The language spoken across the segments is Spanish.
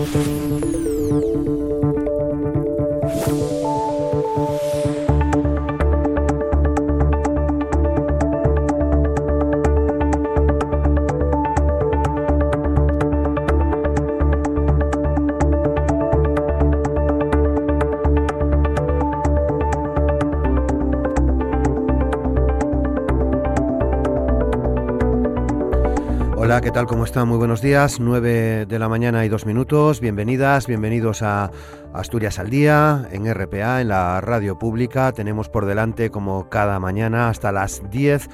Música ¿qué tal? ¿Cómo están? Muy buenos días. 9 de la mañana y dos minutos. Bienvenidas, bienvenidos a Asturias al Día, en RPA, en la radio pública. Tenemos por delante, como cada mañana, hasta las 10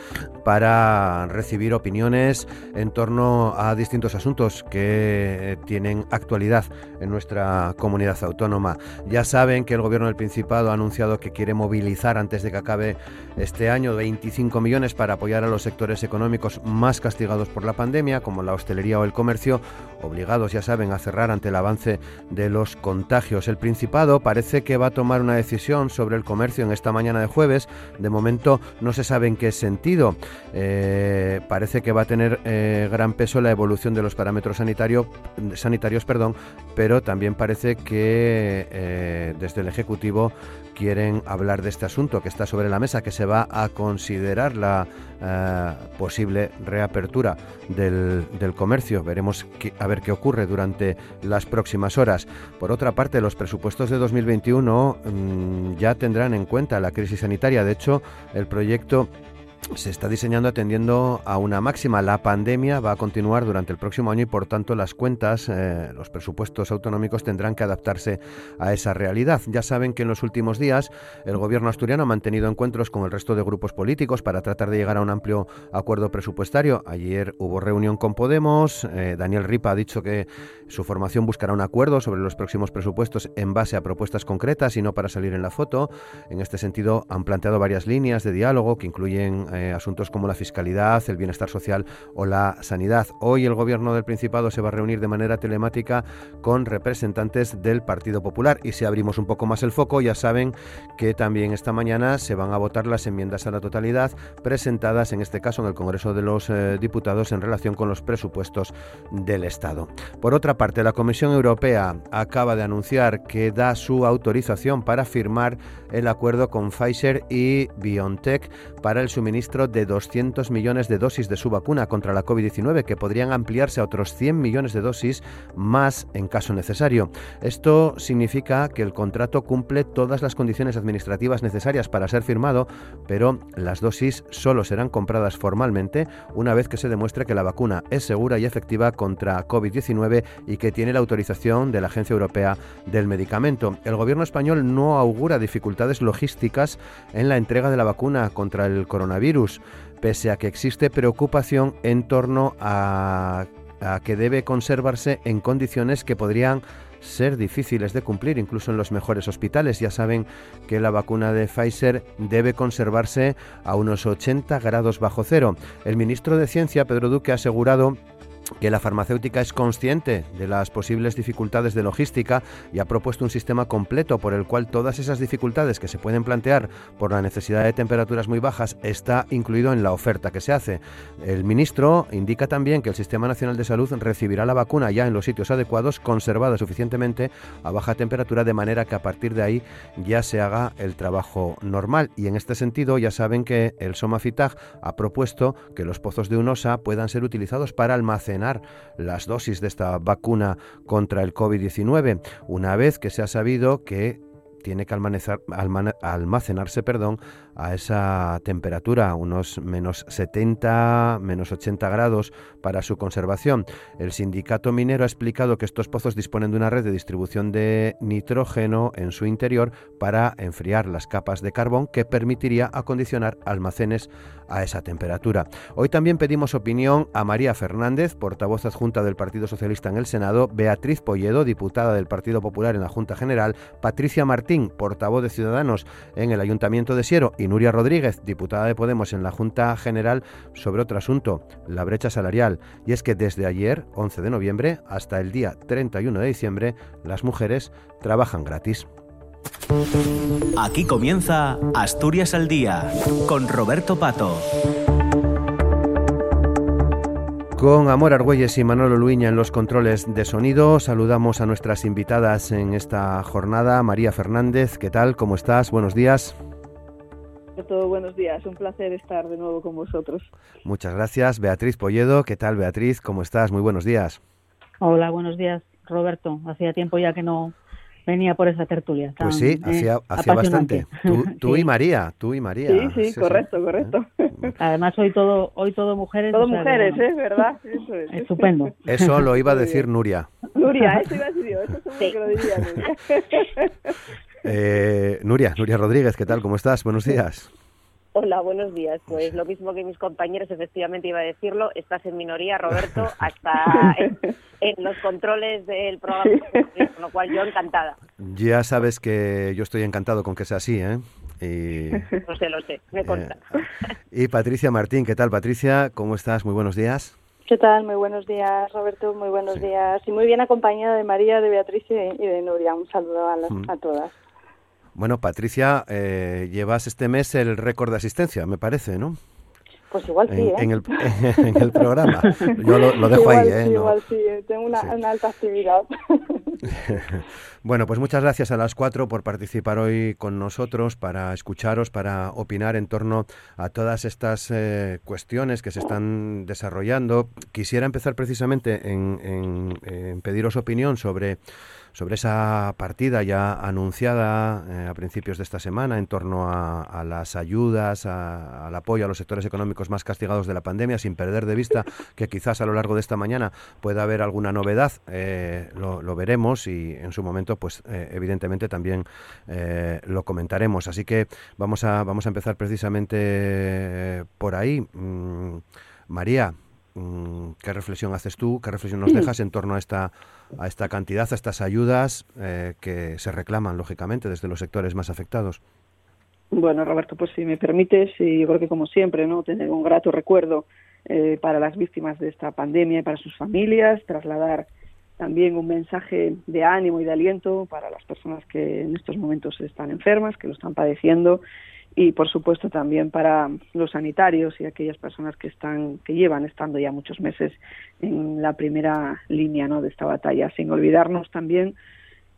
para recibir opiniones en torno a distintos asuntos que tienen actualidad en nuestra comunidad autónoma. Ya saben que el Gobierno del Principado ha anunciado que quiere movilizar antes de que acabe este año 25 millones para apoyar a los sectores económicos más castigados por la pandemia, como la hostelería o el comercio, obligados, ya saben, a cerrar ante el avance de los contagios. El Principado parece que va a tomar una decisión sobre el comercio en esta mañana de jueves. De momento no se sabe en qué sentido. Eh, parece que va a tener eh, gran peso la evolución de los parámetros sanitario, sanitarios, perdón, pero también parece que eh, desde el Ejecutivo quieren hablar de este asunto que está sobre la mesa, que se va a considerar la posible reapertura del, comercio. Veremos a ver qué ocurre durante las próximas horas. Por otra parte, los presupuestos de 2021 mm, ya tendrán en cuenta la crisis sanitaria. De hecho, el proyecto se está diseñando atendiendo a una máxima. La pandemia va a continuar durante el próximo año y por tanto las cuentas, eh, los presupuestos autonómicos tendrán que adaptarse a esa realidad. Ya saben que en los últimos días el gobierno asturiano ha mantenido encuentros con el resto de grupos políticos para tratar de llegar a un amplio acuerdo presupuestario. Ayer hubo reunión con Podemos. Eh, Daniel Ripa ha dicho que su formación buscará un acuerdo sobre los próximos presupuestos en base a propuestas concretas y no para salir en la foto. En este sentido han planteado varias líneas de diálogo que incluyen eh, asuntos como la fiscalidad, el bienestar social o la sanidad. Hoy el Gobierno del Principado se va a reunir de manera telemática con representantes del Partido Popular y si abrimos un poco más el foco ya saben que también esta mañana se van a votar las enmiendas a la totalidad presentadas en este caso en el Congreso de los eh, Diputados en relación con los presupuestos del Estado. Por otra parte, la Comisión Europea acaba de anunciar que da su autorización para firmar el acuerdo con Pfizer y BioNTech para el suministro de 200 millones de dosis de su vacuna contra la COVID-19, que podrían ampliarse a otros 100 millones de dosis más en caso necesario. Esto significa que el contrato cumple todas las condiciones administrativas necesarias para ser firmado, pero las dosis solo serán compradas formalmente una vez que se demuestre que la vacuna es segura y efectiva contra COVID-19 y que tiene la autorización de la Agencia Europea del Medicamento. El gobierno español no augura dificultades logísticas en la entrega de la vacuna contra el coronavirus pese a que existe preocupación en torno a, que debe conservarse en condiciones que podrían ser difíciles de cumplir incluso en los mejores hospitales. Ya saben que la vacuna de Pfizer debe conservarse a unos 80 grados bajo cero. El ministro de Ciencia, Pedro Duque, ha asegurado que la farmacéutica es consciente de las posibles dificultades de logística y ha propuesto un sistema completo por el cual todas esas dificultades que se pueden plantear por la necesidad de temperaturas muy bajas está incluido en la oferta que se hace. El ministro indica también que el Sistema Nacional de Salud recibirá la vacuna ya en los sitios adecuados, conservada suficientemente a baja temperatura, de manera que a partir de ahí ya se haga el trabajo normal. Y en este sentido ya saben que el Somafitag ha propuesto que los pozos de UNOSA puedan ser utilizados para almacenar las dosis de esta vacuna contra el COVID-19, una vez que se ha sabido que tiene que almacenarse perdón, a esa temperatura, unos menos 70, menos 80 grados para su conservación. El sindicato minero ha explicado que estos pozos disponen de una red de distribución de nitrógeno en su interior para enfriar las capas de carbón que permitiría acondicionar almacenes a esa temperatura. Hoy también pedimos opinión a María Fernández, portavoz adjunta del Partido Socialista en el Senado, Beatriz Polledo, diputada del Partido Popular en la Junta General, Patricia Martín, portavoz de Ciudadanos en el Ayuntamiento de Siero y Nuria Rodríguez, diputada de Podemos en la Junta General, sobre otro asunto, la brecha salarial. Y es que desde ayer, 11 de noviembre, hasta el día 31 de diciembre, las mujeres trabajan gratis. Aquí comienza Asturias al Día, con Roberto Pato. Con Amor Argüelles y Manolo Luiña en los controles de sonido, saludamos a nuestras invitadas en esta jornada. María Fernández, ¿qué tal? ¿Cómo estás? Buenos días. Todo buenos días, un placer estar de nuevo con vosotros. Muchas gracias. Beatriz Polledo, ¿qué tal Beatriz? ¿Cómo estás? Muy buenos días. Hola, buenos días Roberto. Hacía tiempo ya que no venía por esa tertulia. pues sí, hacía, hacía bastante. Tú, y María, tú y María. Sí, sí, correcto, correcto. Además hoy todo, hoy todo mujeres. Todo mujeres, ¿eh? ¿Verdad? Eso es. Estupendo. Eso lo iba a decir Nuria. Nuria, eso iba a decir yo, eso seguro que lo diría Nuria. Eh, Nuria, Nuria Rodríguez, ¿qué tal? ¿Cómo estás? Buenos días. Hola, buenos días. Pues lo mismo que mis compañeros, efectivamente iba a decirlo, estás en minoría, Roberto, hasta en, los controles del programa, con lo cual yo encantada. Ya sabes que yo estoy encantado con que sea así, ¿eh? Y, lo sé, lo sé, me consta. y Patricia Martín, ¿qué tal Patricia? ¿Cómo estás? Muy buenos días. ¿Qué tal? Muy buenos días, Roberto. Muy buenos días. Y muy bien acompañada de María, de Beatriz y de, Nuria. Un saludo a, mm. a todas. Bueno, Patricia, eh, llevas este mes el récord de asistencia, me parece, ¿no? Pues igual sí, ¿eh? en, el, en el programa. Yo lo, dejo ahí, ¿eh? Sí, igual sí, tengo una, alta actividad. bueno, pues muchas gracias a las cuatro por participar hoy con nosotros, para escucharos, para opinar en torno a todas estas eh, cuestiones que se están desarrollando. Quisiera empezar precisamente en, en pediros opinión sobre sobre esa partida ya anunciada eh, a principios de esta semana en torno a, las ayudas, al apoyo a los sectores económicos más castigados de la pandemia, sin perder de vista que quizás a lo largo de esta mañana pueda haber alguna novedad, eh, lo, veremos y en su momento, pues eh, evidentemente también lo comentaremos. Así que vamos a, vamos a empezar precisamente por ahí. Mm, María, mm, ¿qué reflexión haces tú? ¿Qué reflexión nos dejas en torno a esta a esta cantidad, a estas ayudas eh, que se reclaman, lógicamente, desde los sectores más afectados. Bueno, Roberto, pues si me permites, y yo creo que como siempre, ¿no? tener un grato recuerdo eh, para las víctimas de esta pandemia y para sus familias, trasladar también un mensaje de ánimo y de aliento para las personas que en estos momentos están enfermas, que lo están padeciendo y por supuesto también para los sanitarios y aquellas personas que están que llevan estando ya muchos meses en la primera línea ¿no? de esta batalla sin olvidarnos también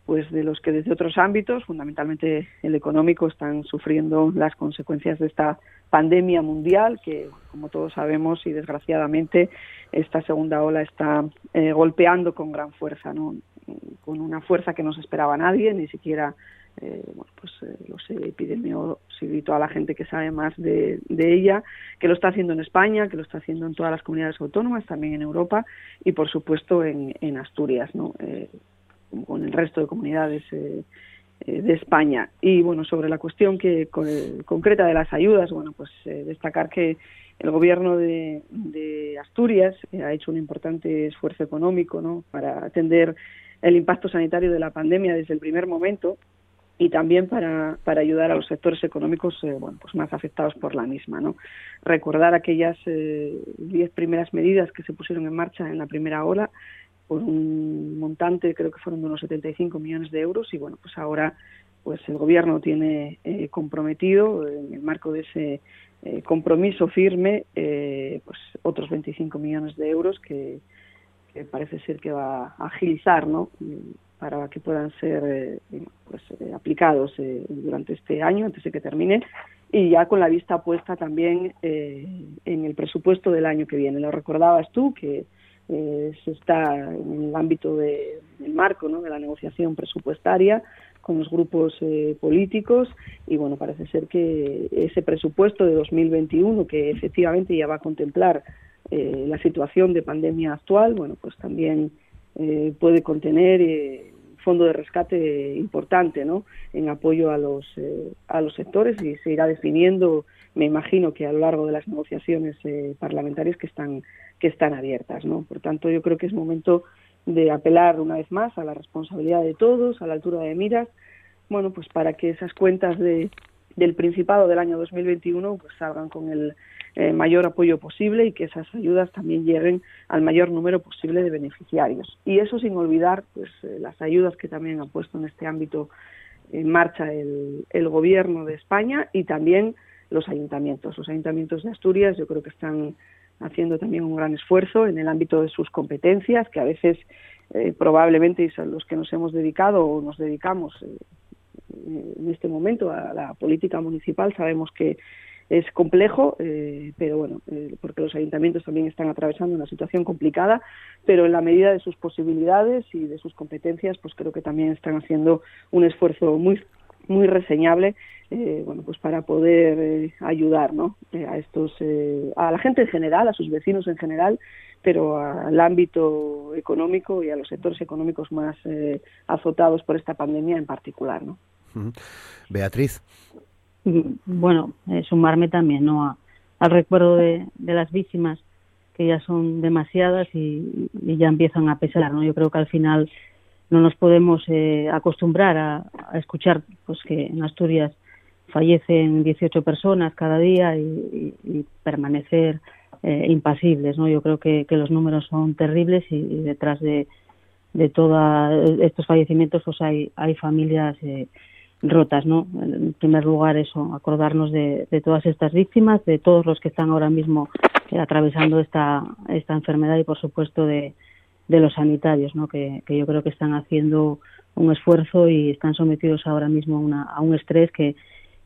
pues de los que desde otros ámbitos fundamentalmente el económico están sufriendo las consecuencias de esta pandemia mundial que como todos sabemos y desgraciadamente esta segunda ola está eh, golpeando con gran fuerza no con una fuerza que no se esperaba nadie ni siquiera eh, bueno, pues eh, los epidemiólogos y toda la gente que sabe más de, ella, que lo está haciendo en España, que lo está haciendo en todas las comunidades autónomas, también en Europa y, por supuesto, en, Asturias, ¿no? Eh, con el resto de comunidades eh, de España. Y, bueno, sobre la cuestión que concreta de las ayudas, bueno, pues destacar que el gobierno de, de Asturias ha hecho un importante esfuerzo económico ¿no? para atender el impacto sanitario de la pandemia desde el primer momento y también para, para ayudar a los sectores económicos eh, bueno, pues más afectados por la misma. ¿no? Recordar aquellas eh, diez primeras medidas que se pusieron en marcha en la primera ola por un montante, creo que fueron de unos 75 millones de euros y bueno, pues ahora pues el gobierno tiene eh, comprometido en el marco de ese compromiso firme pues otros 25 millones de euros que, que parece ser que va a agilizar ¿no? Para que puedan ser eh, pues, eh, aplicados eh, durante este año, antes de que termine, y ya con la vista puesta también en el presupuesto del año que viene. Lo recordabas tú, que se está en el ámbito de, del marco ¿no? de la negociación presupuestaria con los grupos políticos y bueno, parece ser que ese presupuesto de 2021, que efectivamente ya va a contemplar la situación de pandemia actual, bueno, pues también eh, puede contener eh, fondo de rescate importante ¿no? en apoyo a los, eh, a los sectores y se irá definiendo, me imagino que a lo largo de las negociaciones eh, parlamentarias que están, que están abiertas. ¿no? Por tanto, yo creo que es momento de apelar una vez más a la responsabilidad de todos, a la altura de miras, bueno, pues para que esas cuentas de, del Principado del año 2021 pues salgan con el eh, mayor apoyo posible y que esas ayudas también lleguen al mayor número posible de beneficiarios. Y eso sin olvidar pues, eh, las ayudas que también ha puesto en este ámbito en marcha el, Gobierno de España y también los ayuntamientos. Los ayuntamientos de Asturias yo creo que están haciendo también un gran esfuerzo en el ámbito de sus competencias, que a veces eh, probablemente son los que nos hemos dedicado o nos dedicamos en este momento a la política municipal, sabemos que es complejo, eh, pero bueno, porque los ayuntamientos también están atravesando una situación complicada, pero en la medida de sus posibilidades y de sus competencias, pues creo que también están haciendo un esfuerzo muy muy reseñable eh, bueno pues para poder eh, ayudar ¿no? Eh, a estos a la gente en general a sus vecinos en general pero al ámbito económico y a los sectores económicos más azotados por esta pandemia en particular ¿no? Beatriz bueno sumarme también no al recuerdo de, las víctimas que ya son demasiadas y, ya empiezan a pesar no yo creo que al final no nos podemos eh, acostumbrar a, escuchar pues que en Asturias fallecen 18 personas cada día y, permanecer eh, impasibles no yo creo que, los números son terribles y, detrás de, todos estos fallecimientos pues hay hay familias eh, rotas no en primer lugar eso acordarnos de, de, todas estas víctimas de todos los que están ahora mismo atravesando esta esta enfermedad y por supuesto de de los sanitarios, ¿no? que, yo creo que están haciendo un esfuerzo y están sometidos ahora mismo a, un estrés que,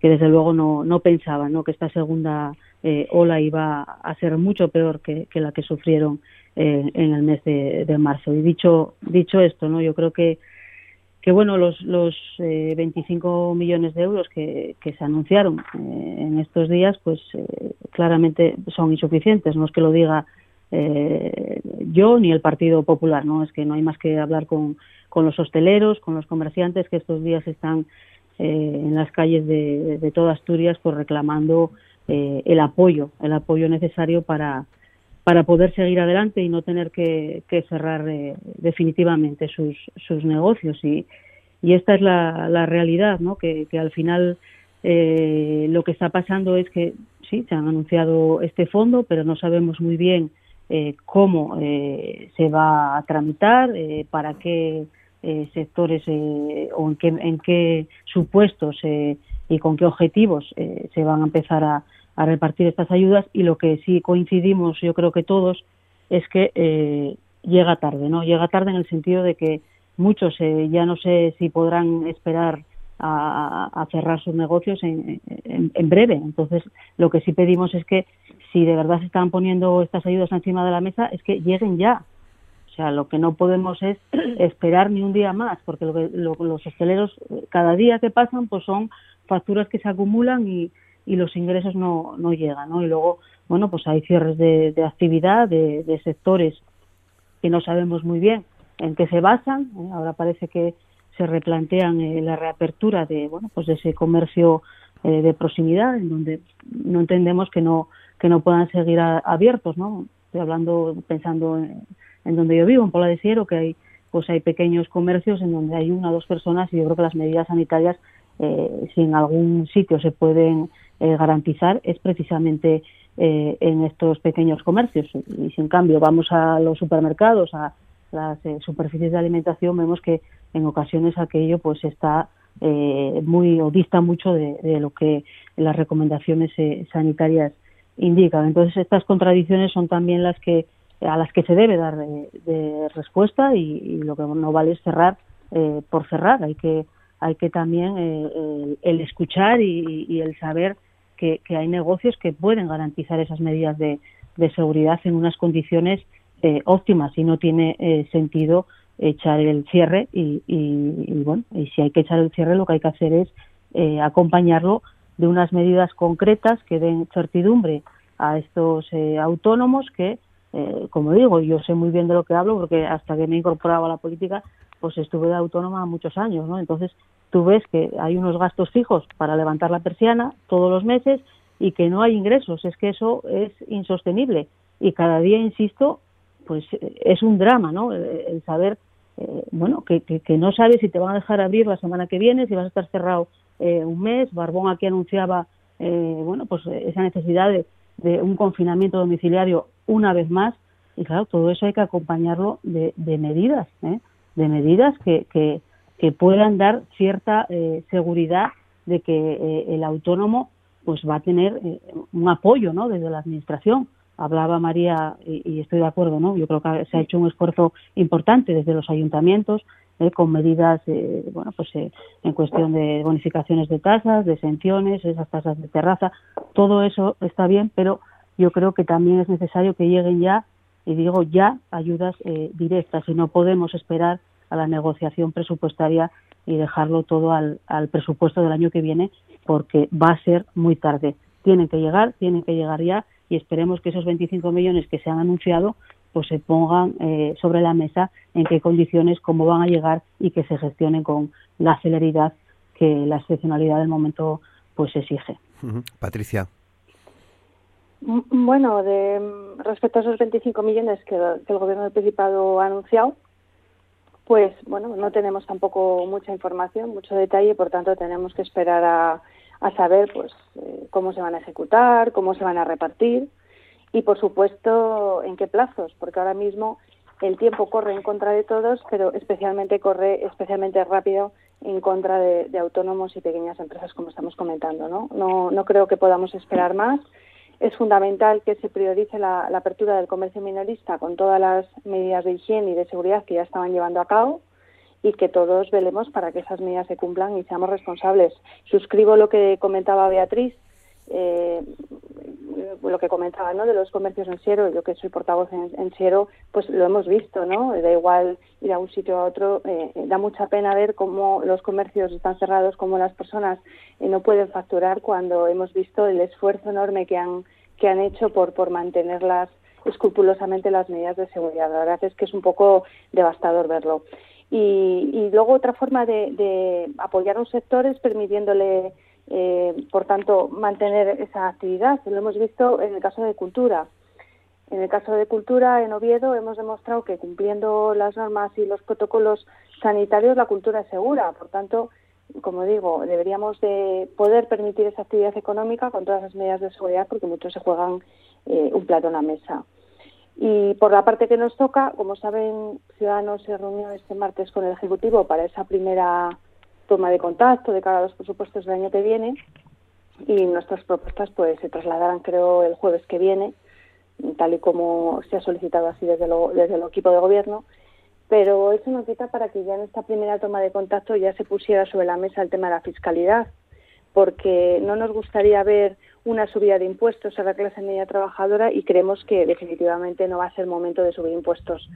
que desde luego no, no pensaban ¿no? que esta segunda eh, ola iba a ser mucho peor que, que la que sufrieron eh, en el mes de, de, marzo. Y dicho, dicho esto, ¿no? yo creo que, que bueno, los, los eh, 25 millones de euros que, que se anunciaron eh, en estos días, pues eh, claramente son insuficientes. No es que lo diga eh, yo ni el Partido Popular, ¿no? Es que no hay más que hablar con, con los hosteleros, con los comerciantes que estos días están eh, en las calles de, de toda Asturias pues reclamando el apoyo, el apoyo necesario para, para poder seguir adelante y no tener que, cerrar eh, definitivamente sus, sus negocios. Y, y esta es la, la realidad, ¿no? que, al final eh, lo que está pasando es que sí, se han anunciado este fondo, pero no sabemos muy bien eh, cómo eh, se va a tramitar, eh, para qué sectores o en qué, en qué supuestos y con qué objetivos se van a empezar a, repartir estas ayudas y lo que sí coincidimos yo creo que todos es que llega tarde, ¿no? Llega tarde en el sentido de que muchos ya no sé si podrán esperar a, cerrar sus negocios en, en, breve. Entonces, lo que sí pedimos es que si de verdad se están poniendo estas ayudas encima de la mesa, es que lleguen ya. O sea, lo que no podemos es esperar ni un día más, porque lo que, los hosteleros cada día que pasan, pues son facturas que se acumulan y, y los ingresos no, no llegan, ¿no? Y luego, bueno, pues hay cierres de, de actividad, de, de, sectores que no sabemos muy bien en qué se basan. ¿eh? Ahora parece que se replantean eh, la reapertura de, bueno, pues de ese comercio eh, de proximidad, en donde no entendemos que no que no puedan seguir abiertos, ¿no? Estoy hablando, pensando en, donde yo vivo, en Pola de Siero, que hay pues hay pequeños comercios en donde hay una o dos personas y yo creo que las medidas sanitarias, eh, si en algún sitio se pueden eh, garantizar, es precisamente eh, en estos pequeños comercios. Y si en cambio vamos a los supermercados, a las superficies de alimentación, vemos que en ocasiones aquello pues está muy o dista mucho de, de, lo que las recomendaciones sanitarias indican. Entonces estas contradicciones son también las que a las que se debe dar de, respuesta y, lo que no vale es cerrar eh, por cerrar. Hay que hay que también eh, el, escuchar y, el saber que, hay negocios que pueden garantizar esas medidas de, seguridad en unas condiciones eh, óptimas y no tiene sentido echar el cierre y, y, bueno y si hay que echar el cierre lo que hay que hacer es acompañarlo de unas medidas concretas que den certidumbre a estos eh, autónomos que, eh, como digo, yo sé muy bien de lo que hablo porque hasta que me he incorporado a la política, pues estuve de autónoma muchos años, ¿no? Entonces tú ves que hay unos gastos fijos para levantar la persiana todos los meses y que no hay ingresos. Es que eso es insostenible y cada día, insisto, pues es un drama, ¿no? El, saber, eh, bueno, que, que, no sabes si te van a dejar abrir la semana que viene, si vas a estar cerrado eh, un mes. Barbón aquí anunciaba eh, bueno, pues esa necesidad de, un confinamiento domiciliario una vez más. Y claro, todo eso hay que acompañarlo de, medidas, ¿eh? de medidas que, que, puedan dar cierta seguridad de que el autónomo pues va a tener un apoyo ¿no? desde la administración. hablaba María y, estoy de acuerdo, ¿no? Yo creo que se ha hecho un esfuerzo importante desde los ayuntamientos eh, con medidas, eh, bueno, pues eh, en cuestión de bonificaciones de tasas, de exenciones, esas tasas de terraza, todo eso está bien, pero yo creo que también es necesario que lleguen ya, y digo ya, ayudas directas y no podemos esperar a la negociación presupuestaria y dejarlo todo al, al presupuesto del año que viene porque va a ser muy tarde. Tienen que llegar, tienen que llegar ya y esperemos que esos 25 millones que se han anunciado pues se pongan eh, sobre la mesa en qué condiciones, cómo van a llegar y que se gestionen con la celeridad que la excepcionalidad del momento pues exige. Patricia. Mm, bueno, de, respecto a esos 25 millones que, que, el Gobierno del Principado ha anunciado, pues bueno, no tenemos tampoco mucha información, mucho detalle, por tanto tenemos que esperar a, saber pues eh, cómo se van a ejecutar, cómo se van a repartir y por supuesto en qué plazos, porque ahora mismo el tiempo corre en contra de todos, pero especialmente corre especialmente rápido en contra de, autónomos y pequeñas empresas, como estamos comentando. ¿no? No, no creo que podamos esperar más. Es fundamental que se priorice la, apertura del comercio minorista con todas las medidas de higiene y de seguridad que ya estaban llevando a cabo y que todos velemos para que esas medidas se cumplan y seamos responsables. Suscribo lo que comentaba Beatriz, eh, lo que comentaba ¿no? de los comercios en Siero, yo que soy portavoz en, en Siero, pues lo hemos visto, ¿no? Da igual ir a un sitio a otro, eh, da mucha pena ver cómo los comercios están cerrados, cómo las personas eh, no pueden facturar cuando hemos visto el esfuerzo enorme que han que han hecho por por mantenerlas escrupulosamente las medidas de seguridad. La verdad es que es un poco devastador verlo. Y, luego otra forma de, apoyar a un sector es permitiéndole, eh, por tanto, mantener esa actividad. Lo hemos visto en el caso de cultura. En el caso de cultura, en Oviedo, hemos demostrado que cumpliendo las normas y los protocolos sanitarios, la cultura es segura. Por tanto, como digo, deberíamos de poder permitir esa actividad económica con todas las medidas de seguridad porque muchos se juegan eh, un plato en la mesa. Y por la parte que nos toca, como saben, Ciudadanos se reunió este martes con el Ejecutivo para esa primera toma de contacto de cara a los presupuestos del año que viene y nuestras propuestas pues se trasladarán creo el jueves que viene tal y como se ha solicitado así desde, lo, desde el equipo de gobierno pero eso nos quita para que ya en esta primera toma de contacto ya se pusiera sobre la mesa el tema de la fiscalidad porque no nos gustaría ver una subida de impuestos a la clase media trabajadora y creemos que definitivamente no va a ser momento de subir impuestos.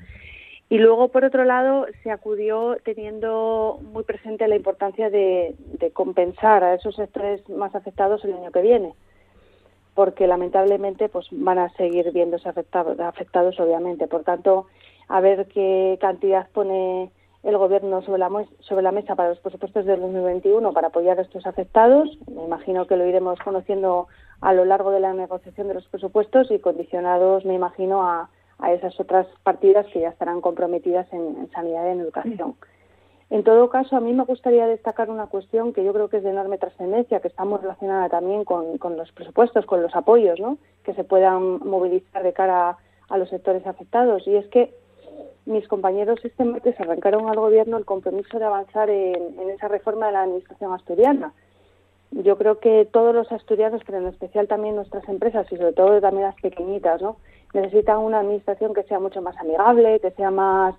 Y luego, por otro lado, se acudió teniendo muy presente la importancia de, compensar a esos sectores más afectados el año que viene, porque lamentablemente pues van a seguir viéndose afectados, afectados obviamente. Por tanto, a ver qué cantidad pone el Gobierno sobre la, sobre la mesa para los presupuestos del 2021 para apoyar a estos afectados. Me imagino que lo iremos conociendo a lo largo de la negociación de los presupuestos y condicionados, me imagino, a, esas otras partidas que ya estarán comprometidas en, sanidad y en educación. En todo caso, a mí me gustaría destacar una cuestión que yo creo que es de enorme trascendencia, que está muy relacionada también con, los presupuestos, con los apoyos ¿no? que se puedan movilizar de cara a los sectores afectados. Y es que mis compañeros este martes arrancaron al Gobierno el compromiso de avanzar en, esa reforma de la Administración asturiana. Yo creo que todos los asturianos, pero en especial también nuestras empresas y sobre todo también las pequeñitas, ¿no? Necesitan una administración que sea mucho más amigable, que sea más,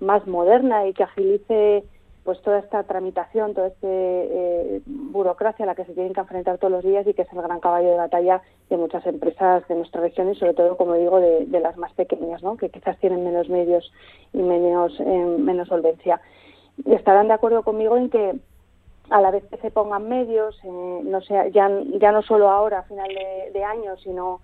más moderna y que agilice pues toda esta tramitación, toda esta eh, burocracia a la que se tienen que enfrentar todos los días y que es el gran caballo de batalla de muchas empresas de nuestra región y sobre todo, como digo, de, las más pequeñas, ¿no? que quizás tienen menos medios y menos, eh, menos solvencia. estarán de acuerdo conmigo en que a la vez que se pongan medios, eh, no sea, ya, ya no solo ahora, a final de, de año, sino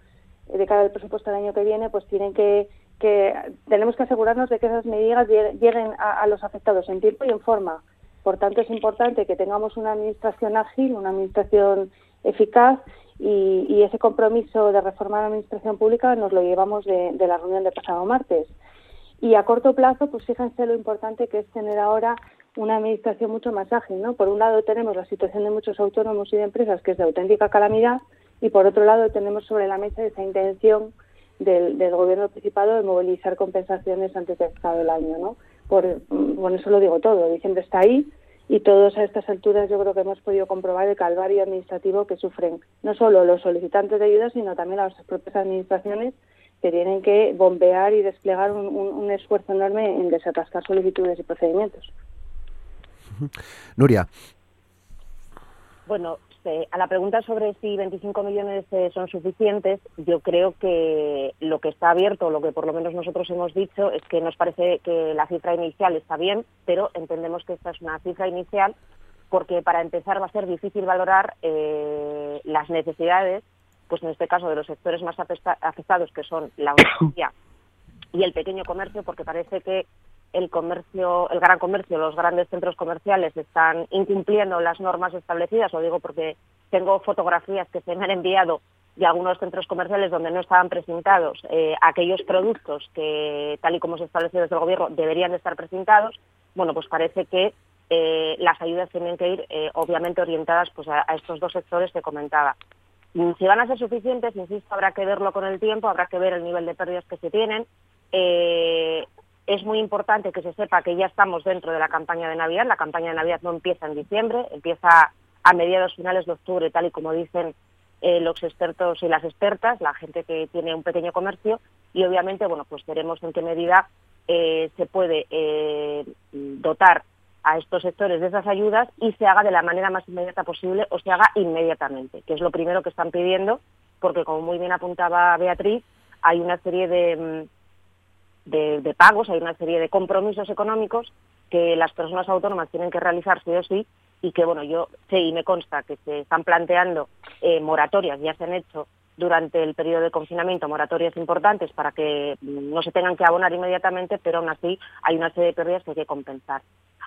de cara al presupuesto del año que viene, pues tienen que que tenemos que asegurarnos de que esas medidas lleguen a, los afectados en tiempo y en forma. Por tanto, es importante que tengamos una administración ágil, una administración eficaz y, ese compromiso de reformar la administración pública nos lo llevamos de, la reunión de pasado martes. Y a corto plazo, pues fíjense lo importante que es tener ahora una administración mucho más ágil, ¿no? Por un lado tenemos la situación de muchos autónomos y de empresas que es de auténtica calamidad y por otro lado tenemos sobre la mesa esa intención del, gobierno Principado de movilizar compensaciones antes de acabe el año, ¿no? Por, bueno, eso lo digo todo, diciembre está ahí y todos a estas alturas yo creo que hemos podido comprobar el calvario administrativo que sufren no solo los solicitantes de ayuda, sino también las propias administraciones que tienen que bombear y desplegar un, esfuerzo enorme en desatascar solicitudes y procedimientos. Nuria. Bueno, a la pregunta sobre si 25 millones eh, son suficientes, yo creo que lo que está abierto, lo que por lo menos nosotros hemos dicho, es que nos parece que la cifra inicial está bien, pero entendemos que esta es una cifra inicial porque para empezar va a ser difícil valorar eh, las necesidades, pues en este caso de los sectores más afectados, que son la hostelería y el pequeño comercio, porque parece que el comercio, el gran comercio, los grandes centros comerciales están incumpliendo las normas establecidas, lo digo porque tengo fotografías que se me han enviado de algunos centros comerciales donde no estaban presentados eh, aquellos productos que, tal y como se establecido desde el gobierno, deberían de estar presentados, bueno, pues parece que eh, las ayudas tienen que ir, eh, obviamente, orientadas pues, a, estos dos sectores que comentaba. Mm, si van a ser suficientes, insisto, habrá que verlo con el tiempo, habrá que ver el nivel de pérdidas que se tienen. Eh, es muy importante que se sepa que ya estamos dentro de la campaña de Navidad. La campaña de Navidad no empieza en diciembre, empieza a mediados finales de octubre, tal y como dicen los expertos y las expertas, la gente que tiene un pequeño comercio, y obviamente, bueno, pues veremos en qué medida se puede dotar a estos sectores de esas ayudas y se haga de la manera más inmediata posible o se haga inmediatamente, que es lo primero que están pidiendo, porque como muy bien apuntaba Beatriz, hay una serie de, de, pagos, hay una serie de compromisos económicos que las personas autónomas tienen que realizar sí o sí y que, bueno, yo sé y me consta que se están planteando eh, moratorias, ya se han hecho durante el periodo de confinamiento moratorias importantes para que mm, no se tengan que abonar inmediatamente, pero aún así hay una serie de pérdidas que hay que compensar.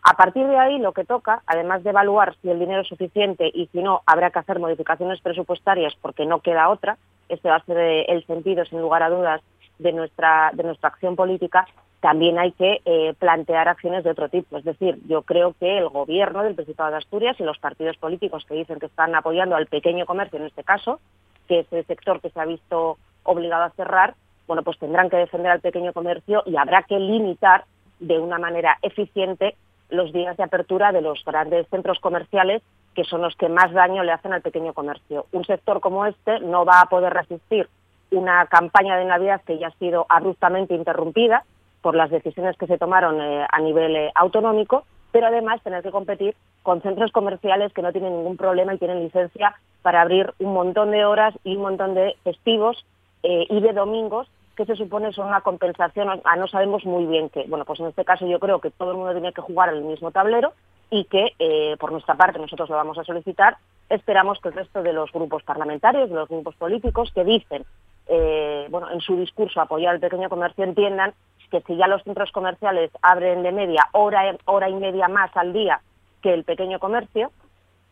A partir de ahí, lo que toca, además de evaluar si el dinero es suficiente y si no, habrá que hacer modificaciones presupuestarias porque no queda otra, este va a ser eh, el sentido, sin lugar a dudas, de nuestra, de nuestra acción política, también hay que eh, plantear acciones de otro tipo. Es decir, yo creo que el gobierno del Principado de Asturias y los partidos políticos que dicen que están apoyando al pequeño comercio en este caso, que es el sector que se ha visto obligado a cerrar, bueno, pues tendrán que defender al pequeño comercio y habrá que limitar de una manera eficiente los días de apertura de los grandes centros comerciales, que son los que más daño le hacen al pequeño comercio. Un sector como este no va a poder resistir una campaña de Navidad que ya ha sido abruptamente interrumpida por las decisiones que se tomaron eh, a nivel eh, autonómico, pero además tener que competir con centros comerciales que no tienen ningún problema y tienen licencia para abrir un montón de horas y un montón de festivos eh, y de domingos que se supone son una compensación a no sabemos muy bien qué. Bueno, pues en este caso yo creo que todo el mundo tiene que jugar el mismo tablero y que por nuestra parte nosotros lo vamos a solicitar. Esperamos que el resto de los grupos parlamentarios, de los grupos políticos que dicen, eh, bueno, en su discurso apoyar al pequeño comercio entiendan que si ya los centros comerciales abren de media hora, hora y media más al día que el pequeño comercio,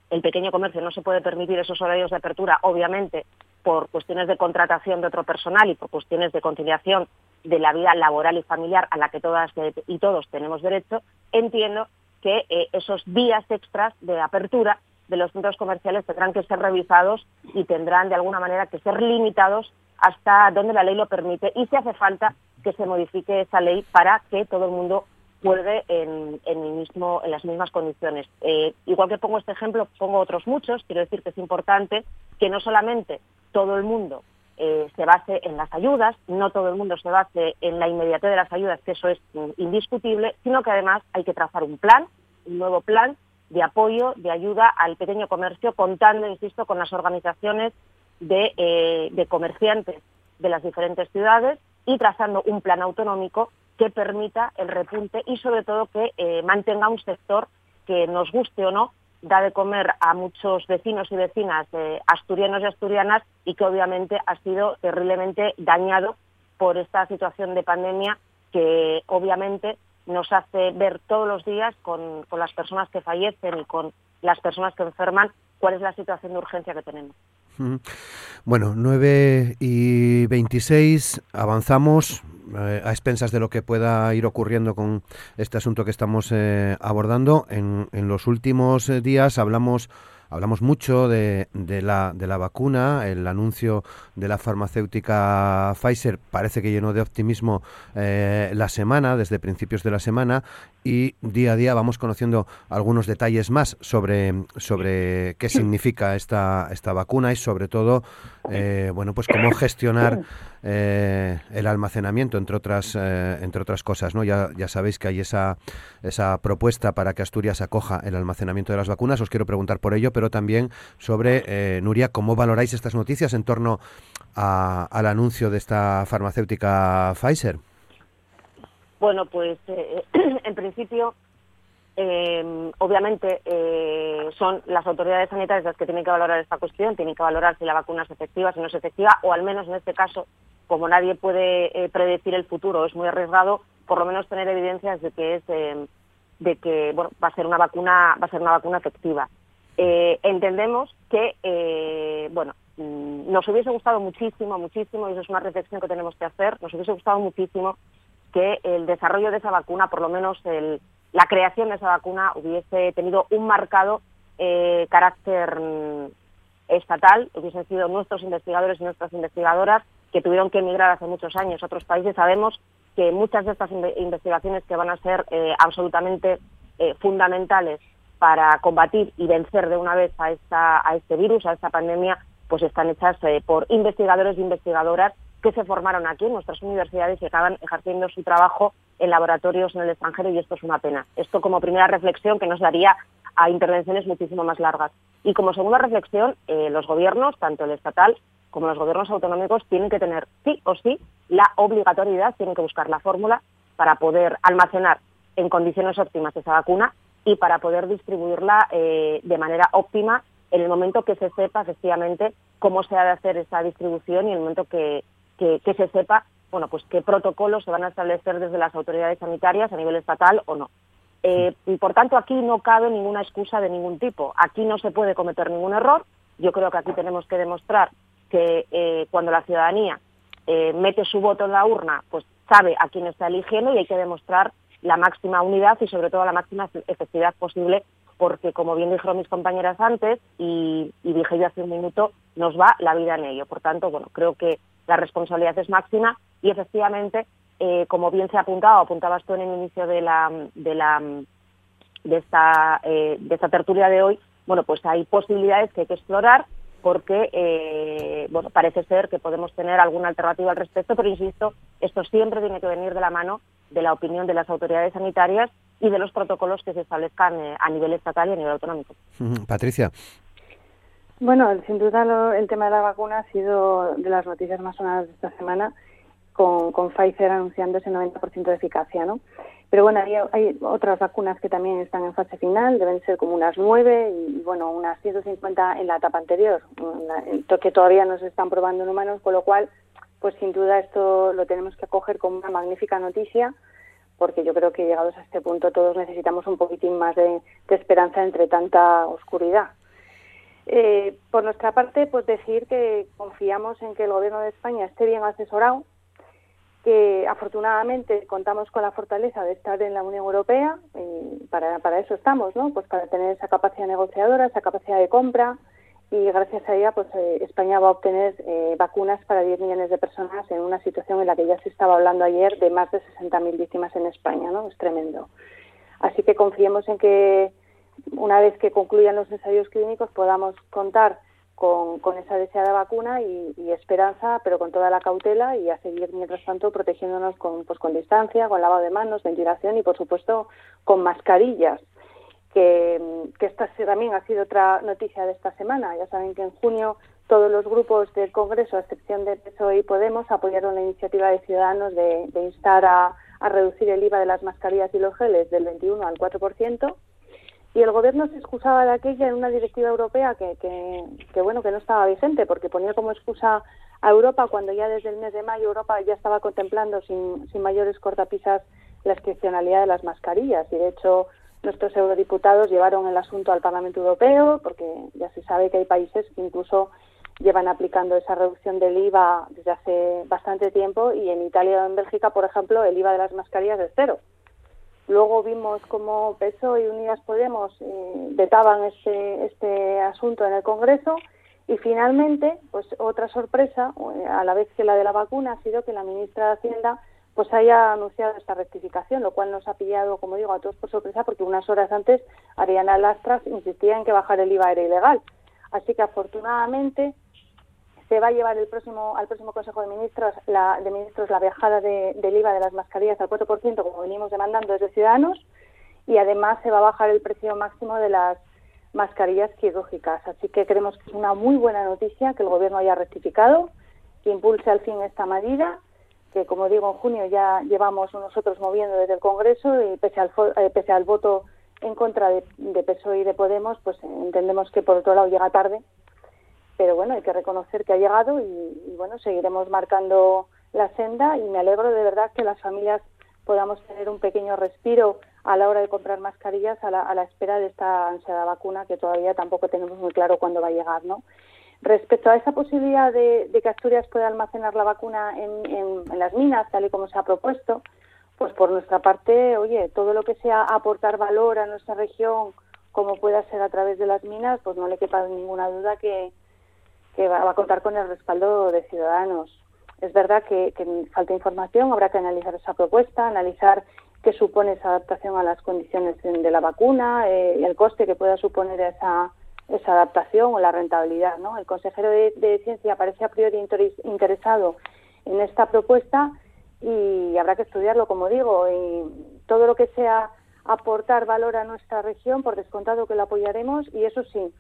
el pequeño comercio no se puede permitir esos horarios de apertura, obviamente, por cuestiones de contratación de otro personal y por cuestiones de conciliación de la vida laboral y familiar a la que todas y todos tenemos derecho, entiendo que eh, esos días extras de apertura de los centros comerciales tendrán que ser revisados y tendrán de alguna manera que ser limitados hasta donde la ley lo permite y si hace falta que se modifique esa ley para que todo el mundo vuelve en, en, mismo, en las mismas condiciones. Eh, igual que pongo este ejemplo, pongo otros muchos. Quiero decir que es importante que no solamente todo el mundo eh, se base en las ayudas, no todo el mundo se base en la inmediatez de las ayudas, que eso es indiscutible, sino que además hay que trazar un plan, un nuevo plan de apoyo, de ayuda al pequeño comercio, contando, insisto, con las organizaciones de, eh, de comerciantes de las diferentes ciudades y trazando un plan autonómico que permita el repunte y sobre todo que eh, mantenga un sector que nos guste o no da de comer a muchos vecinos y vecinas eh, asturianos y asturianas y que obviamente ha sido terriblemente dañado por esta situación de pandemia que obviamente nos hace ver todos los días con, con las personas que fallecen y con las personas que enferman cuál es la situación de urgencia que tenemos. Bueno, 9 y 26, avanzamos eh, a expensas de lo que pueda ir ocurriendo con este asunto que estamos eh, abordando. En, en, los últimos eh, días hablamos Hablamos mucho de, de, la, de la vacuna, el anuncio de la farmacéutica Pfizer parece que llenó de optimismo eh, la semana, desde principios de la semana, y día a día vamos conociendo algunos detalles más sobre, sobre qué significa esta, esta vacuna y sobre todo, eh, bueno, pues cómo gestionar el almacenamiento, entre otras, entre otras cosas. ¿no? Ya, ya sabéis que hay esa, esa propuesta para que Asturias acoja el almacenamiento de las vacunas. Os quiero preguntar por ello, pero también sobre, Nuria, cómo valoráis estas noticias en torno al anuncio de esta farmacéutica Pfizer. Bueno, pues en principio eh, obviamente eh, son las autoridades sanitarias las que tienen que valorar esta cuestión, tienen que valorar si la vacuna es efectiva, si no es efectiva, o al menos en este caso, como nadie puede eh, predecir el futuro, es muy arriesgado, por lo menos tener evidencias de que es de que bueno va a ser una vacuna va a ser una vacuna efectiva. entendemos que bueno mm, nos hubiese gustado muchísimo, muchísimo, y eso es una reflexión que tenemos que hacer, nos hubiese gustado muchísimo que el desarrollo de esa vacuna, por lo menos el, la creación de esa vacuna hubiese tenido un marcado eh, carácter mm, estatal, hubiesen sido nuestros investigadores y nuestras investigadoras que tuvieron que emigrar hace muchos años a otros países. Sabemos que muchas de estas investigaciones que van a ser eh, absolutamente eh, fundamentales para combatir y vencer de una vez a, esta, a este virus, a esta pandemia, pues están hechas por investigadores e investigadoras que se formaron aquí en nuestras universidades y acaban ejerciendo su trabajo en laboratorios en el extranjero y esto es una pena. Esto como primera reflexión que nos daría a intervenciones muchísimo más largas. Y como segunda reflexión, eh, los gobiernos, tanto el estatal como los gobiernos autonómicos, tienen que tener sí o sí la obligatoriedad, tienen que buscar la fórmula para poder almacenar en condiciones óptimas esa vacuna y para poder distribuirla eh, de manera óptima en el momento que se sepa efectivamente cómo se ha de hacer esa distribución y en el momento que, que, se sepa bueno, pues qué protocolos se van a establecer desde las autoridades sanitarias a nivel estatal o no. Eh, y por tanto, aquí no cabe ninguna excusa de ningún tipo. Aquí no se puede cometer ningún error. Yo creo que aquí tenemos que demostrar que eh, cuando la ciudadanía eh, mete su voto en la urna, pues sabe a quién está eligiendo y hay que demostrar la máxima unidad y sobre todo la máxima efectividad posible, porque como bien dijeron mis compañeras antes y, y dije yo hace un minuto, nos va la vida en ello. Por tanto, bueno, creo que la responsabilidad es máxima y efectivamente, eh, como bien se ha apuntado, apuntabas tú en el inicio de la de la de esta eh, de esta tertulia de hoy, bueno, pues hay posibilidades que hay que explorar porque eh, bueno parece ser que podemos tener alguna alternativa al respecto, pero insisto, esto siempre tiene que venir de la mano de la opinión de las autoridades sanitarias y de los protocolos que se establezcan a nivel estatal y a nivel autonómico. Patricia. Bueno, sin duda el tema de la vacuna ha sido de las noticias más sonadas de esta semana, con, Pfizer anunciando ese 90% de eficacia, ¿no? Pero bueno, hay, otras vacunas que también están en fase final, deben ser como unas nueve y, bueno, unas 150 en la etapa anterior, que todavía no se están probando en humanos, con lo cual, pues sin duda esto lo tenemos que acoger como una magnífica noticia, porque yo creo que llegados a este punto todos necesitamos un poquitín más de esperanza entre tanta oscuridad. Eh, por nuestra parte, pues decir que confiamos en que el Gobierno de España esté bien asesorado, que afortunadamente contamos con la fortaleza de estar en la Unión Europea, y para, para eso estamos, ¿no? Pues para tener esa capacidad negociadora, esa capacidad de compra, y gracias a ella, pues eh, España va a obtener eh, vacunas para 10 millones de personas en una situación en la que ya se estaba hablando ayer de más de 60.000 víctimas en España, ¿no? Es tremendo. Así que confiemos en que una vez que concluyan los ensayos clínicos podamos contar con, con esa deseada vacuna y, esperanza, pero con toda la cautela y a seguir mientras tanto protegiéndonos con, pues, con distancia, con lavado de manos, ventilación y por supuesto con mascarillas. Que, que esta también ha sido otra noticia de esta semana. Ya saben que en junio todos los grupos del Congreso, a excepción de PSOE y Podemos, apoyaron la iniciativa de Ciudadanos de, de instar a, a reducir el IVA de las mascarillas y los geles del 21 al 4% y el gobierno se excusaba de aquella en una directiva europea que, bueno que no estaba vigente porque ponía como excusa a Europa cuando ya desde el mes de mayo Europa ya estaba contemplando sin, sin mayores cortapisas la excepcionalidad de las mascarillas y de hecho nuestros eurodiputados llevaron el asunto al Parlamento Europeo porque ya se sabe que hay países que incluso llevan aplicando esa reducción del IVA desde hace bastante tiempo y en Italia o en Bélgica, por ejemplo, el IVA de las mascarillas es cero. Luego vimos cómo PSO y Unidas Podemos eh, vetaban este, este asunto en el Congreso y finalmente, pues otra sorpresa, eh, a la vez que la de la vacuna, ha sido que la ministra de Hacienda pues haya anunciado esta rectificación, lo cual nos ha pillado, como digo, a todos por sorpresa, porque unas horas antes Ariana Lastras insistía en que bajar el IVA era ilegal. Así que afortunadamente se va a llevar el próximo, al próximo Consejo de Ministros la, de Ministros la viajada de, del IVA de las mascarillas al 4%, como venimos demandando desde Ciudadanos, y además se va a bajar el precio máximo de las mascarillas quirúrgicas. Así que creemos que es una muy buena noticia que el Gobierno haya rectificado, que impulse al fin esta medida, que como digo en junio ya llevamos nosotros moviendo desde el Congreso y pese al, eh, pese al voto en contra de, de PSOE y de Podemos, pues entendemos que por otro lado llega tarde pero bueno, hay que reconocer que ha llegado y, bueno, seguiremos marcando la senda y me alegro de verdad que las familias podamos tener un pequeño respiro a la hora de comprar mascarillas a la, espera de esta ansiada vacuna que todavía tampoco tenemos muy claro cuándo va a llegar, ¿no? Respecto a esa posibilidad de, que Asturias pueda almacenar la vacuna en, las minas, tal y como se ha propuesto, pues por nuestra parte, oye, todo lo que sea aportar valor a nuestra región, como pueda ser a través de las minas, pues no le quepa ninguna duda que, que va, a contar con el respaldo de ciudadanos. Es verdad que, falta información, habrá que analizar esa propuesta, analizar qué supone esa adaptación a las condiciones de la vacuna eh, el coste que pueda suponer esa, esa adaptación o la rentabilidad. ¿no? El consejero de, Ciencia parece a priori interesado en esta propuesta y habrá que estudiarlo, como digo, y todo lo que sea aportar valor a nuestra región, por descontado que lo apoyaremos y eso sí,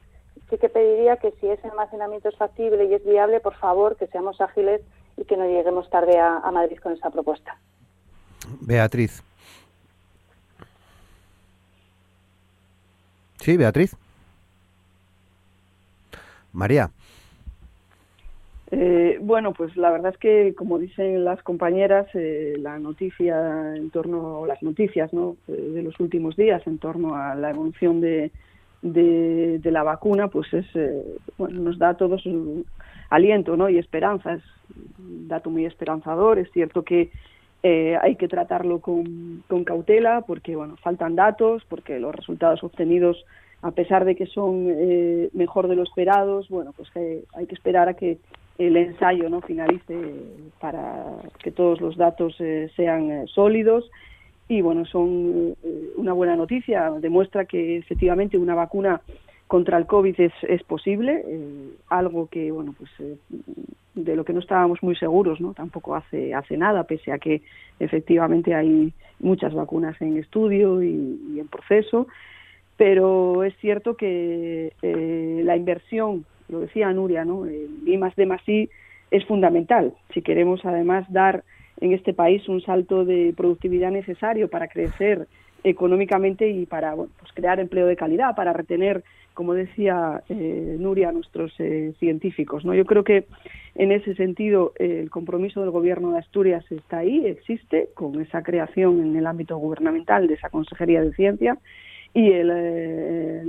sí que pediría que si ese almacenamiento es factible y es viable, por favor, que seamos ágiles y que no lleguemos tarde a, Madrid con esa propuesta. Beatriz. Sí, Beatriz. María. Eh, bueno, pues la verdad es que, como dicen las compañeras, eh, la noticia en torno, las noticias ¿no? Eh, de los últimos días en torno a la evolución de, de, la vacuna, pues es, eh, bueno, nos da a todos un aliento ¿no? y esperanza. Es un dato muy esperanzador. Es cierto que eh, hay que tratarlo con, con, cautela porque bueno, faltan datos, porque los resultados obtenidos, a pesar de que son eh, mejor de lo esperados, bueno, pues hay que esperar a que el ensayo no finalice para que todos los datos sean sólidos y bueno, son eh, una buena noticia, demuestra que efectivamente una vacuna contra el COVID es, es posible, eh, algo que, bueno, pues eh, de lo que no estábamos muy seguros, ¿no? Tampoco hace, hace nada, pese a que efectivamente hay muchas vacunas en estudio y, en proceso, pero es cierto que la inversión, lo decía Nuria, ¿no? I más D más I es fundamental. Si queremos además dar en este país un salto de productividad necesario para crecer económicamente y para pues crear empleo de calidad, para retener, como decía eh, Nuria, a nuestros eh, científicos. ¿no? Yo creo que en ese sentido el compromiso del Gobierno de Asturias está ahí, existe, con esa creación en el ámbito gubernamental de esa Consejería de Ciencia y el, eh,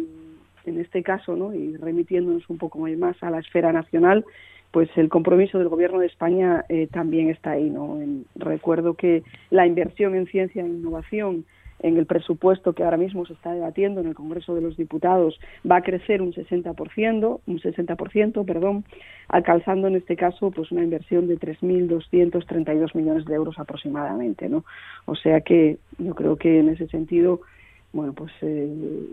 en este caso, ¿no? y remitiéndonos un poco más a la esfera nacional, pues el compromiso del Gobierno de España eh, también está ahí. ¿no? recuerdo que la inversión en ciencia e innovación en el presupuesto que ahora mismo se está debatiendo en el Congreso de los Diputados va a crecer un 60%, un 60%, perdón, alcanzando en este caso pues una inversión de 3.232 millones de euros aproximadamente, ¿no? O sea que yo creo que en ese sentido, bueno, pues eh,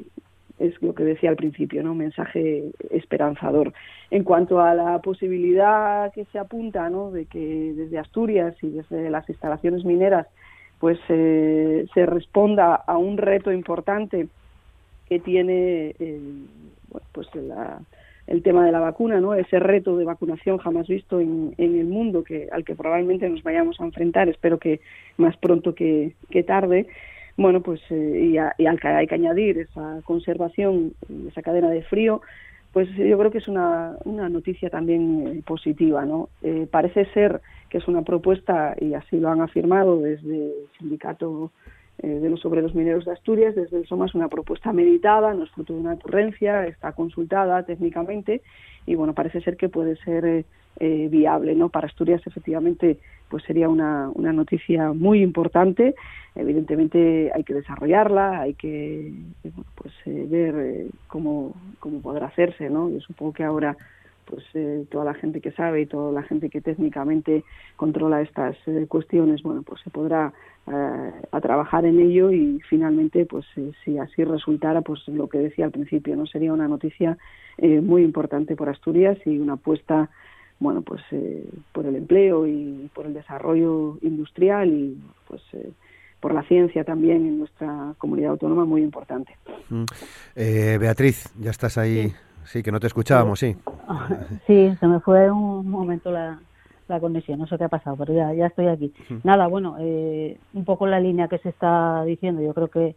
es lo que decía al principio, ¿no? Un mensaje esperanzador. En cuanto a la posibilidad que se apunta, ¿no? De que desde Asturias y desde las instalaciones mineras, pues eh, se responda a un reto importante que tiene pues el tema de la vacuna, ¿no? Ese reto de vacunación jamás visto en, el mundo que al que probablemente nos vayamos a enfrentar, espero que más pronto que tarde bueno, pues eh, y, al que hay que añadir esa conservación, esa cadena de frío, pues yo creo que es una, una noticia también eh, positiva, ¿no? Eh, parece ser que es una propuesta, y así lo han afirmado desde el sindicato de los obreros mineros de Asturias, desde el SOMAS, una propuesta meditada, no es fruto de una ocurrencia, está consultada técnicamente y bueno, parece ser que puede ser viable, ¿no? Para Asturias efectivamente pues sería una, una noticia muy importante. Evidentemente hay que desarrollarla, hay que pues eh, ver eh, cómo, cómo podrá hacerse, ¿no? Yo supongo que ahora pues eh, toda la gente que sabe y toda la gente que técnicamente controla estas cuestiones, bueno, pues se podrá a trabajar en ello y finalmente, pues si así resultara, pues lo que decía al principio, no sería una noticia muy importante por Asturias y una apuesta bueno, pues por el empleo y por el desarrollo industrial y pues por la ciencia también en nuestra comunidad autónoma muy importante. Mm. Beatriz, ya estás ahí. Sí, que no te escuchábamos, sí. Sí, se me fue un momento la, la conexión, no sé qué ha pasado, pero ya, ya estoy aquí. Nada, bueno, eh, un poco la línea que se está diciendo, yo creo que,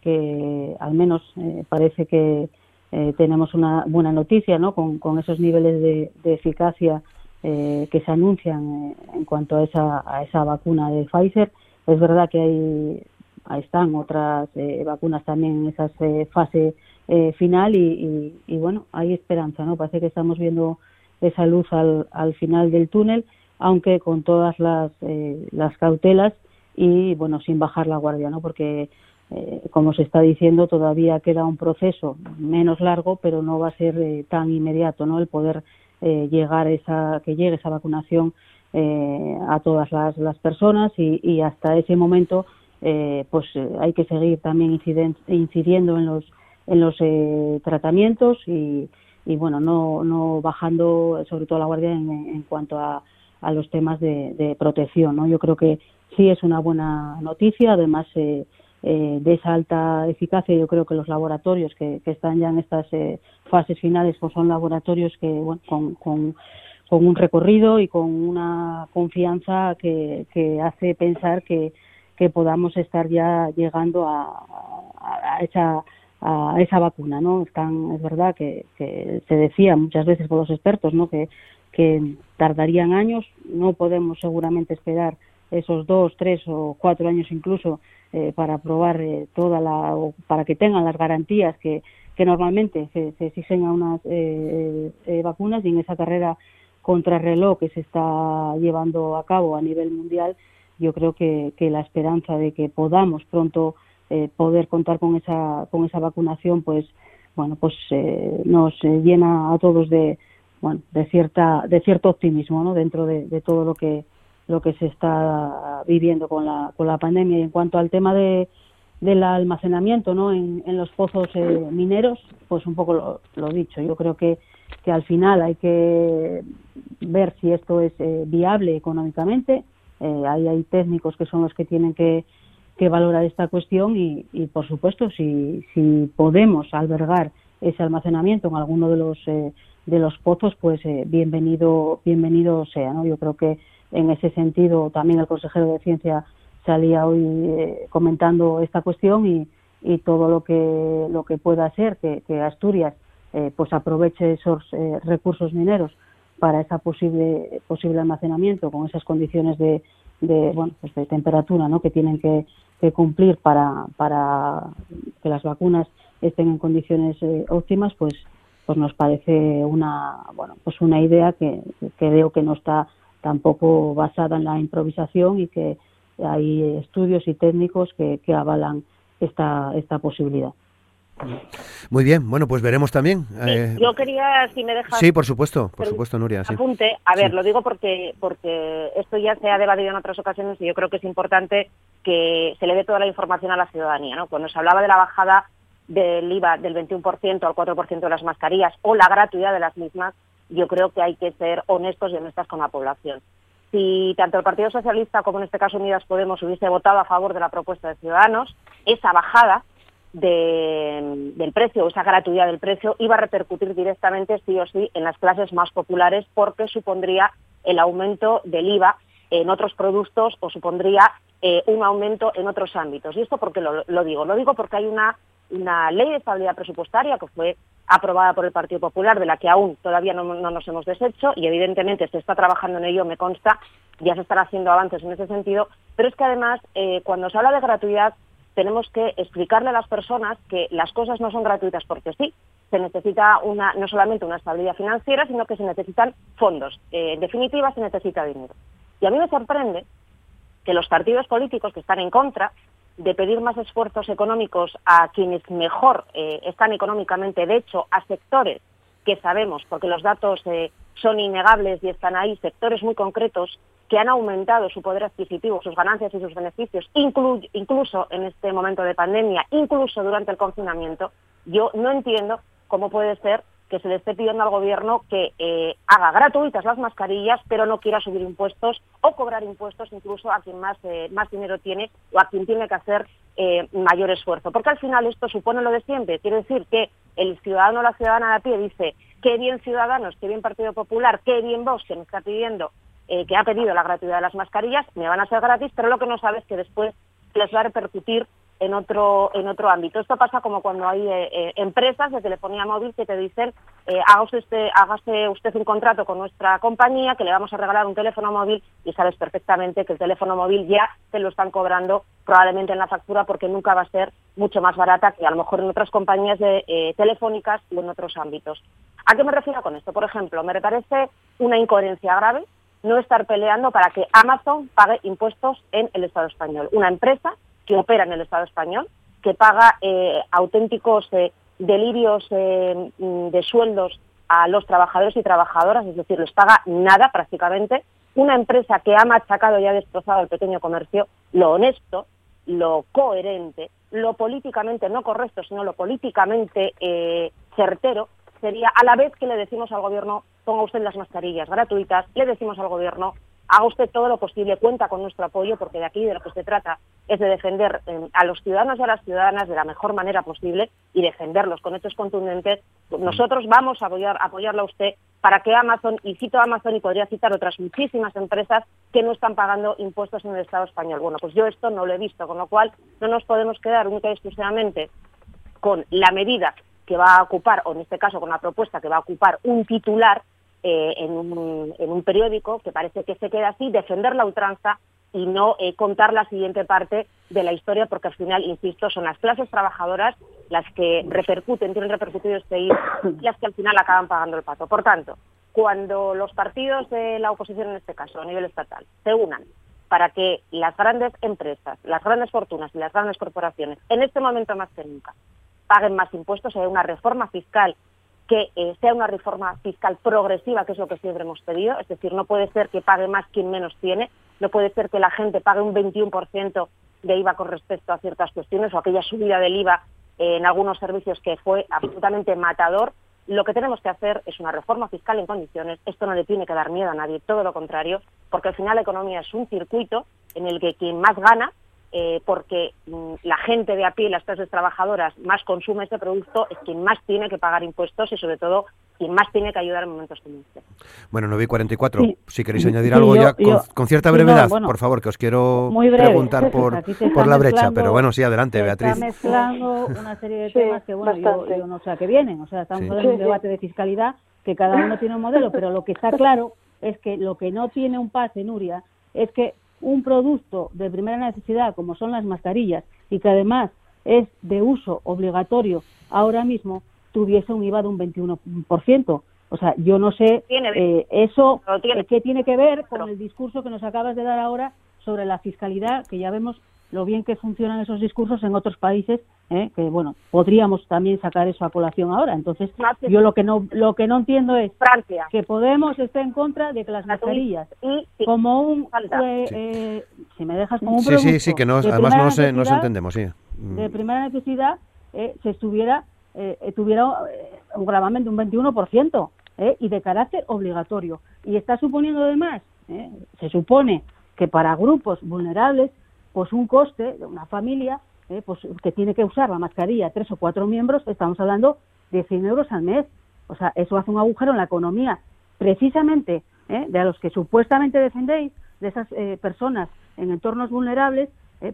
que al menos eh, parece que eh, tenemos una buena noticia, ¿no? Con, con esos niveles de, eficacia que se anuncian en cuanto a esa, a esa vacuna de Pfizer. Es verdad que hay, ahí están otras vacunas también en esa fase final y, y, y, bueno, hay esperanza, ¿no? Parece que estamos viendo esa luz al, al final del túnel, aunque con todas las, eh, las cautelas y bueno, sin bajar la guardia, ¿no? Porque eh, como se está diciendo, todavía queda un proceso menos largo, pero no va a ser eh, tan inmediato, ¿no? El poder llegar esa, que llegue esa vacunación a todas las, las personas y, y, hasta ese momento, pues hay que seguir también incidiendo en los en los tratamientos y, y bueno, no, no bajando sobre todo la guardia en, en cuanto a, a, los temas de, de, protección. ¿no? Yo creo que sí es una buena noticia, además eh, eh, de esa alta eficacia, yo creo que los laboratorios que, están ya en estas eh, fases finales pues son laboratorios que bueno, con, con, con, un recorrido y con una confianza que, que hace pensar que, que podamos estar ya llegando a, a esa a esa vacuna, ¿no? Están, es verdad que, que se decía muchas veces por los expertos, ¿no? Que, tardarían años, no podemos seguramente esperar esos dos, tres o cuatro años incluso eh, para probar eh, toda la, o para que tengan las garantías que, normalmente se, se exigen a unas eh, eh, vacunas y en esa carrera contrarreloj que se está llevando a cabo a nivel mundial, yo creo que, que la esperanza de que podamos pronto eh, poder contar con esa con esa vacunación pues bueno pues eh, nos eh, llena a todos de bueno de cierta de cierto optimismo ¿no? dentro de, todo lo que lo que se está viviendo con la con la pandemia y en cuanto al tema de del almacenamiento ¿no? en, los pozos eh, mineros pues un poco lo, lo dicho yo creo que que al final hay que ver si esto es eh, viable económicamente eh, hay técnicos que son los que tienen que que valora esta cuestión y, y por supuesto, si, si, podemos albergar ese almacenamiento en alguno de los eh, de los pozos, pues eh, bienvenido bienvenido sea. ¿no? Yo creo que en ese sentido también el consejero de ciencia salía hoy eh, comentando esta cuestión y, y, todo lo que lo que pueda ser que, que Asturias eh, pues aproveche esos eh, recursos mineros para esa posible posible almacenamiento con esas condiciones de, de bueno pues de temperatura ¿no? que tienen que, que cumplir para, para que las vacunas estén en condiciones eh, óptimas, pues pues nos parece una bueno pues una idea que, que creo que no está tampoco basada en la improvisación y que hay estudios y técnicos que, que avalan esta esta posibilidad. Muy bien, bueno, pues veremos también. Eh, yo quería, si me dejas... Sí, por supuesto, por supuesto, Nuria. Sí. Apunte, a ver, sí. lo digo porque, porque esto ya se ha debatido en otras ocasiones y yo creo que es importante que se le dé toda la información a la ciudadanía. ¿no? Cuando se hablaba de la bajada del IVA del 21% al 4% de las mascarillas o la gratuidad de las mismas, yo creo que hay que ser honestos y honestas con la población. Si tanto el Partido Socialista como en este caso Unidas Podemos hubiese votado a favor de la propuesta de Ciudadanos, esa bajada de, del precio esa gratuidad del precio iba a repercutir directamente sí o sí en las clases más populares porque supondría el aumento del IVA en otros productos o supondría eh, un aumento en otros ámbitos. ¿Y esto por qué lo, lo digo? Lo digo porque hay una, una ley de estabilidad presupuestaria que fue aprobada por el Partido Popular, de la que aún todavía no, no, nos hemos deshecho y evidentemente se está trabajando en ello, me consta, ya se están haciendo avances en ese sentido, pero es que además eh, cuando se habla de gratuidad tenemos que explicarle a las personas que las cosas no son gratuitas porque sí, se necesita una, no solamente una estabilidad financiera, sino que se necesitan fondos. Eh, en definitiva, se necesita dinero. Y a mí me sorprende que los partidos políticos que están en contra de pedir más esfuerzos económicos a quienes mejor eh, están económicamente, de hecho, a sectores que sabemos, porque los datos eh, son innegables y están ahí, sectores muy concretos que han aumentado su poder adquisitivo, sus ganancias y sus beneficios, inclu incluso en este momento de pandemia, incluso durante el confinamiento, yo no entiendo cómo puede ser que se le esté pidiendo al gobierno que eh, haga gratuitas las mascarillas, pero no quiera subir impuestos o cobrar impuestos incluso a quien más, eh, más dinero tiene o a quien tiene que hacer eh, mayor esfuerzo. Porque al final esto supone lo de siempre. Quiere decir que el ciudadano o la ciudadana de a pie dice, qué bien Ciudadanos, qué bien Partido Popular, qué bien Vox que me está pidiendo, que ha pedido la gratuidad de las mascarillas, me van a ser gratis, pero lo que no sabe es que después les va a repercutir en otro, en otro ámbito. Esto pasa como cuando hay eh, eh, empresas de telefonía móvil que te dicen eh, hágase, usted, hágase usted un contrato con nuestra compañía que le vamos a regalar un teléfono móvil y sabes perfectamente que el teléfono móvil ya te lo están cobrando probablemente en la factura porque nunca va a ser mucho más barata que a lo mejor en otras compañías de, eh, telefónicas o en otros ámbitos. ¿A qué me refiero con esto? Por ejemplo, me parece una incoherencia grave no estar peleando para que Amazon pague impuestos en el Estado español. Una empresa que opera en el Estado español, que paga eh, auténticos eh, delirios eh, mm, de sueldos a los trabajadores y trabajadoras, es decir, les paga nada prácticamente. Una empresa que ha machacado y ha destrozado el pequeño comercio, lo honesto, lo coherente, lo políticamente no correcto, sino lo políticamente certero, sería a la vez que le decimos al gobierno ponga usted las mascarillas gratuitas, le decimos al gobierno haga usted todo lo posible, cuenta con nuestro apoyo, porque de aquí de lo que se trata es de defender eh, a los ciudadanos y a las ciudadanas de la mejor manera posible y defenderlos con hechos contundentes. Nosotros vamos a apoyar, apoyarla a usted para que Amazon, y cito Amazon y podría citar otras muchísimas empresas que no están pagando impuestos en el Estado español. Bueno, pues yo esto no lo he visto, con lo cual no nos podemos quedar única y exclusivamente con la medida que va a ocupar, o en este caso con la propuesta que va a ocupar un titular eh, en, un, periódico que parece que se queda así, defender la ultranza y no eh, contar la siguiente parte de la historia, porque al final, insisto, son las clases trabajadoras las que repercuten, tienen repercutido este y las que al final acaban pagando el pato. Por tanto, cuando los partidos de la oposición, en este caso, a nivel estatal, se unan para que las grandes empresas, las grandes fortunas y las grandes corporaciones, en este momento más que nunca, paguen más impuestos, hay una reforma fiscal que eh, sea una reforma fiscal progresiva, que es lo que siempre hemos pedido, es decir, no puede ser que pague más quien menos tiene, no puede ser que la gente pague un 21% de IVA con respecto a ciertas cuestiones o aquella subida del IVA eh, en algunos servicios que fue absolutamente matador. Lo que tenemos que hacer es una reforma fiscal en condiciones. Esto no le tiene que dar miedo a nadie, todo lo contrario, porque al final la economía es un circuito en el que quien más gana eh, porque mm, la gente de a pie, las clases trabajadoras, más consume este producto, es quien más tiene que pagar impuestos y sobre todo quien más tiene que ayudar en momentos como este. Bueno, 9 y 44, si queréis añadir algo ya con, cierta brevedad, por favor, que os quiero preguntar por, por la brecha, pero bueno, sí, adelante, Beatriz. Está mezclando una serie de temas que, bueno, yo, no sé a qué vienen, o sea, estamos en un debate de fiscalidad, que cada uno tiene un modelo, pero lo que está claro es que lo que no tiene un pase, Nuria, es que un producto de primera necesidad como son las mascarillas y que además es de uso obligatorio ahora mismo, tuviese un IVA de un 21%. O sea, yo no sé eh, eso qué tiene que ver con el discurso que nos acabas de dar ahora sobre la fiscalidad, que ya vemos lo bien que funcionan esos discursos en otros países, ¿eh? que bueno, podríamos también sacar eso a colación ahora. Entonces, yo lo que no lo que no entiendo es Francia. que Podemos esté en contra de que las mascarillas, como un, eh, eh, si me dejas como un sí, sí, sí, que no, además no, se, nos entendemos, sí. De primera necesidad se estuviera tuviera un gravamen de un 21% y de carácter obligatorio. Y está suponiendo además, se supone que para grupos vulnerables pues un coste de una familia eh, pues que tiene que usar la mascarilla tres o cuatro miembros, estamos hablando de 100 euros al mes. O sea, eso hace un agujero en la economía. Precisamente eh, de a los que supuestamente defendéis, de esas eh, personas en entornos vulnerables,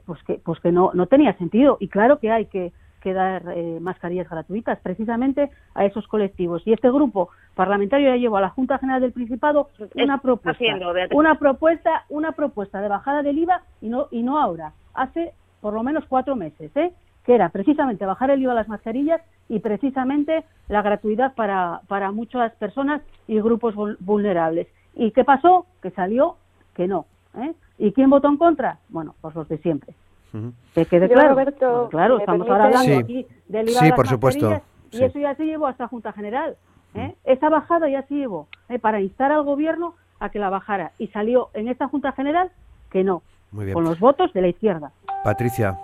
pues que, pues que no, no tenía sentido. Y claro que hay que que dar eh, mascarillas gratuitas precisamente a esos colectivos. Y este grupo parlamentario ya llevó a la Junta General del Principado una propuesta, una propuesta, una propuesta de bajada del IVA y no y no ahora, hace por lo menos cuatro meses, ¿eh? que era precisamente bajar el IVA a las mascarillas y precisamente la gratuidad para, para muchas personas y grupos vulnerables. ¿Y qué pasó? Que salió que no. ¿eh? ¿Y quién votó en contra? Bueno, pues los de siempre quede claro. claro, estamos ahora hablando aquí del IVA sí, por supuesto. Y eso ya se llevó hasta Junta General. ¿eh? Esa bajada ya se llevó ¿eh? para instar al gobierno a que la bajara. Y salió en esta Junta General que no, con los votos de la izquierda. Patricia.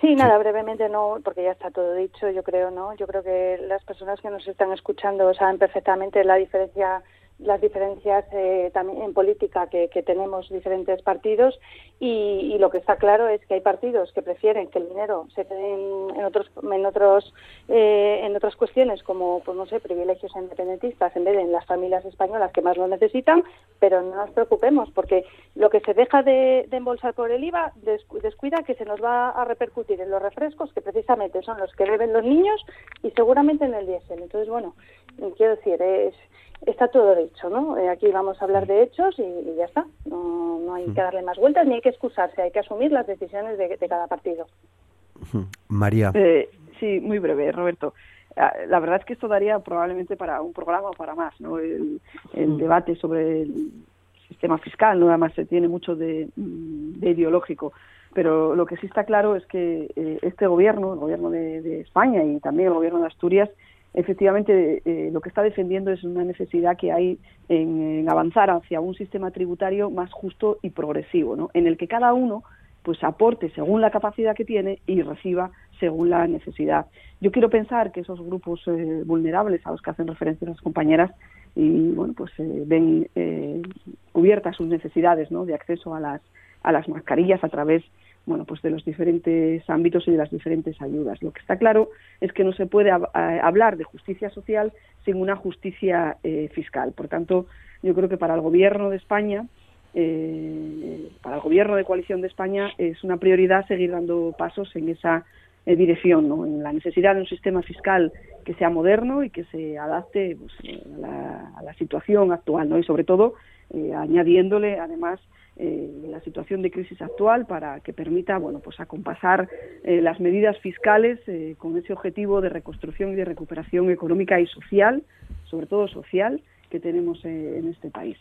Sí, nada, brevemente no, porque ya está todo dicho, yo creo, ¿no? Yo creo que las personas que nos están escuchando saben perfectamente la diferencia las diferencias eh, también en política que, tenemos diferentes partidos y, lo que está claro es que hay partidos que prefieren que el dinero se quede en, otros en otros eh, en otras cuestiones como pues no sé privilegios independentistas en vez de en las familias españolas que más lo necesitan pero no nos preocupemos porque lo que se deja de, embolsar por el IVA descuida que se nos va a repercutir en los refrescos que precisamente son los que beben los niños y seguramente en el diésel. Entonces bueno quiero decir es está todo dicho, ¿no? Eh, aquí vamos a hablar de hechos y, ya está. No, no, hay que darle más vueltas ni hay que excusarse, hay que asumir las decisiones de, cada partido. María. Eh, sí, muy breve, Roberto. Ah, la verdad es que esto daría probablemente para un programa o para más, ¿no? El, debate sobre el sistema fiscal, no además se tiene mucho de, ideológico, pero lo que sí está claro es que eh, este gobierno, el gobierno de España y también el gobierno de Asturias, efectivamente eh, lo que está defendiendo es una necesidad que hay en, avanzar hacia un sistema tributario más justo y progresivo, ¿no? en el que cada uno pues aporte según la capacidad que tiene y reciba según la necesidad. Yo quiero pensar que esos grupos eh, vulnerables a los que hacen referencia las compañeras y bueno pues eh, ven cubiertas sus necesidades ¿no? de acceso a las a las mascarillas a través bueno, pues de los diferentes ámbitos y de las diferentes ayudas. Lo que está claro es que no se puede hablar de justicia social sin una justicia eh, fiscal. Por tanto, yo creo que para el Gobierno de España, eh, para el Gobierno de coalición de España, es una prioridad seguir dando pasos en esa eh, dirección, ¿no? en la necesidad de un sistema fiscal que sea moderno y que se adapte pues, a, la, a, la, situación actual, ¿no? y sobre todo añadiéndole además eh, la situación de crisis actual para que permita bueno pues acompasar eh, las medidas fiscales eh, con ese objetivo de reconstrucción y de recuperación económica y social sobre todo social que tenemos en este país.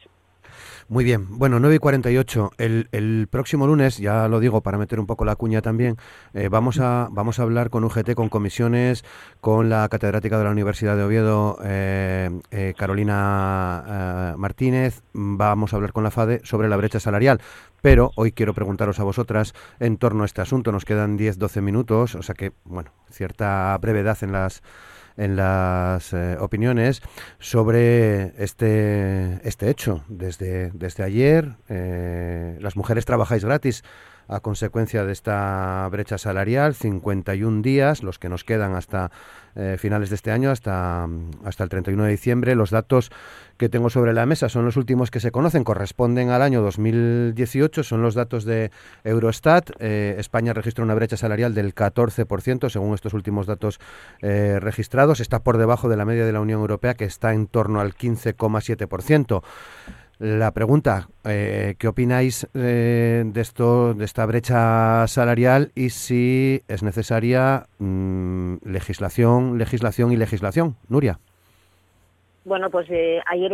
Muy bien, bueno, 9 y 48. El, el próximo lunes, ya lo digo para meter un poco la cuña también, eh, vamos, a, vamos a hablar con UGT, con comisiones, con la catedrática de la Universidad de Oviedo, eh, eh, Carolina Martínez, vamos a hablar con la FADE sobre la brecha salarial. Pero hoy quiero preguntaros a vosotras en torno a este asunto. Nos quedan 10-12 minutos, o sea que, bueno, cierta brevedad en las en las eh, opiniones sobre este, este hecho. Desde, desde ayer, eh, las mujeres trabajáis gratis a consecuencia de esta brecha salarial, 51 días, los que nos quedan hasta eh, finales de este año, hasta, hasta el 31 de diciembre. Los datos que tengo sobre la mesa son los últimos que se conocen, corresponden al año 2018, son los datos de Eurostat. Eh, España registra una brecha salarial del 14%, según estos últimos datos eh, registrados. Está por debajo de la media de la Unión Europea, que está en torno al 15,7%. La pregunta, eh, ¿qué opináis eh, de esto, de esta brecha salarial y si es necesaria mm, legislación, legislación y legislación? Nuria. Bueno, pues eh, ayer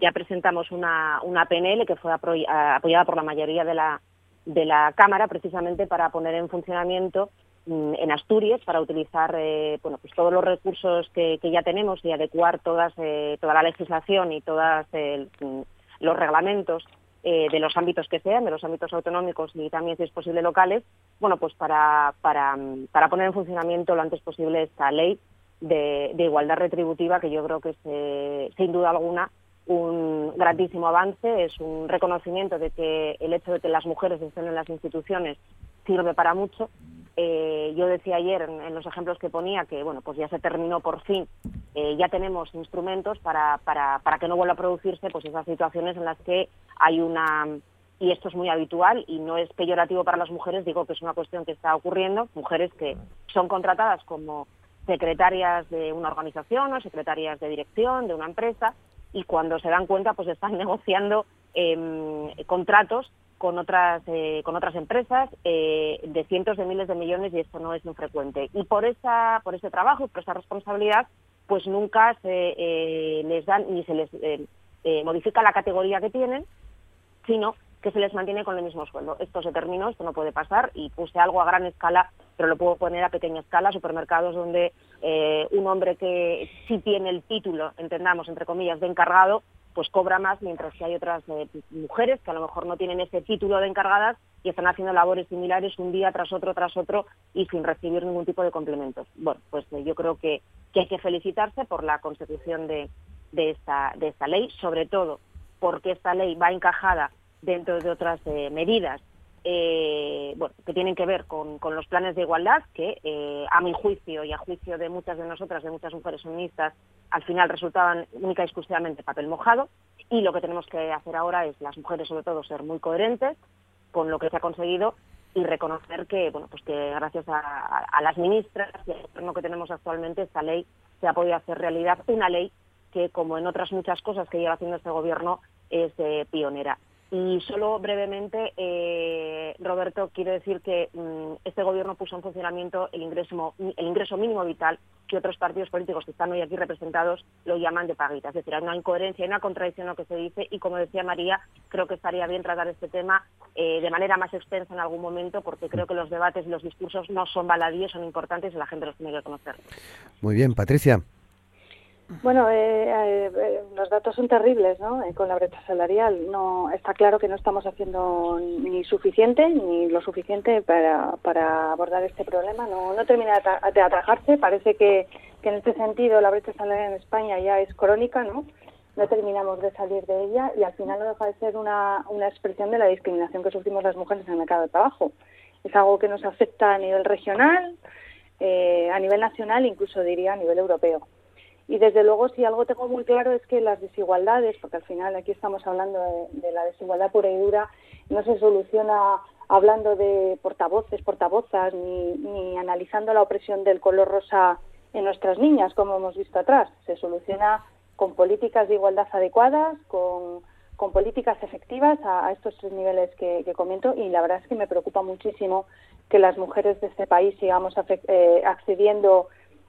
ya presentamos una, una PNL que fue apoyada por la mayoría de la, de la Cámara precisamente para poner en funcionamiento mm, en Asturias para utilizar bueno pues todos los recursos que, que ya tenemos y adecuar todas toda la legislación y todas mm, los reglamentos eh, de los ámbitos que sean, de los ámbitos autonómicos y también, si es posible, locales, bueno, pues para, para, para poner en funcionamiento lo antes posible esta ley de, igualdad retributiva, que yo creo que es, sin duda alguna, un grandísimo avance, es un reconocimiento de que el hecho de que las mujeres estén en las instituciones sirve para mucho eh, yo decía ayer en, los ejemplos que ponía que bueno pues ya se terminó por fin eh, ya tenemos instrumentos para, para, para que no vuelva a producirse pues esas situaciones en las que hay una y esto es muy habitual y no es peyorativo para las mujeres digo que es una cuestión que está ocurriendo mujeres que son contratadas como secretarias de una organización o secretarias de dirección de una empresa y cuando se dan cuenta pues están negociando eh, contratos con otras eh, con otras empresas eh, de cientos de miles de millones y esto no es infrecuente y por esa por ese trabajo por esa responsabilidad pues nunca se eh, les dan ni se les modifica la categoría que tienen sino que se les mantiene con el mismo sueldo esto se terminó esto no puede pasar y puse algo a gran escala pero lo puedo poner a pequeña escala supermercados donde un hombre que sí tiene el título entendamos entre comillas de encargado pues cobra más, mientras que hay otras eh, mujeres que a lo mejor no tienen ese título de encargadas y están haciendo labores similares un día tras otro, tras otro y sin recibir ningún tipo de complementos. Bueno, pues eh, yo creo que, hay que felicitarse por la consecución de, esta, de esta ley, sobre todo porque esta ley va encajada dentro de otras eh, medidas eh, bueno, que tienen que ver con, los planes de igualdad, que eh, a mi juicio y a juicio de muchas de nosotras, de muchas mujeres feministas, al final resultaban única y exclusivamente papel mojado. Y lo que tenemos que hacer ahora es, las mujeres sobre todo, ser muy coherentes con lo que se ha conseguido y reconocer que, bueno, pues que gracias a, las ministras y al gobierno que tenemos actualmente, esta ley se ha podido hacer realidad, una ley que, como en otras muchas cosas que lleva haciendo este gobierno, es eh, pionera. Y solo brevemente, eh, Roberto, quiero decir que mm, este gobierno puso en funcionamiento el ingreso, el ingreso mínimo vital que otros partidos políticos que están hoy aquí representados lo llaman de paguita. Es decir, hay una incoherencia, hay una contradicción en lo que se dice y, como decía María, creo que estaría bien tratar este tema eh, de manera más extensa en algún momento porque creo que los debates y los discursos no son baladíes, son importantes y la gente los tiene que conocer. Muy bien, Patricia. Bueno, eh, eh, los datos son terribles, ¿no? Eh, con la brecha salarial, no está claro que no estamos haciendo ni suficiente ni lo suficiente para, para abordar este problema. No, termina de, atajarse. Parece que, en este sentido la brecha salarial en España ya es crónica, ¿no? No terminamos de salir de ella y al final no deja de ser una, una expresión de la discriminación que sufrimos las mujeres en el mercado de trabajo. Es algo que nos afecta a nivel regional, a nivel nacional, incluso diría a nivel europeo. Y desde luego, si algo tengo muy claro es que las desigualdades, porque al final aquí estamos hablando de, la desigualdad pura y dura, no se soluciona hablando de portavoces, portavozas, ni, ni analizando la opresión del color rosa en nuestras niñas, como hemos visto atrás. Se soluciona con políticas de igualdad adecuadas, con, políticas efectivas a, estos tres niveles que, comento y la verdad es que me preocupa muchísimo que las mujeres de este país sigamos eh, accediendo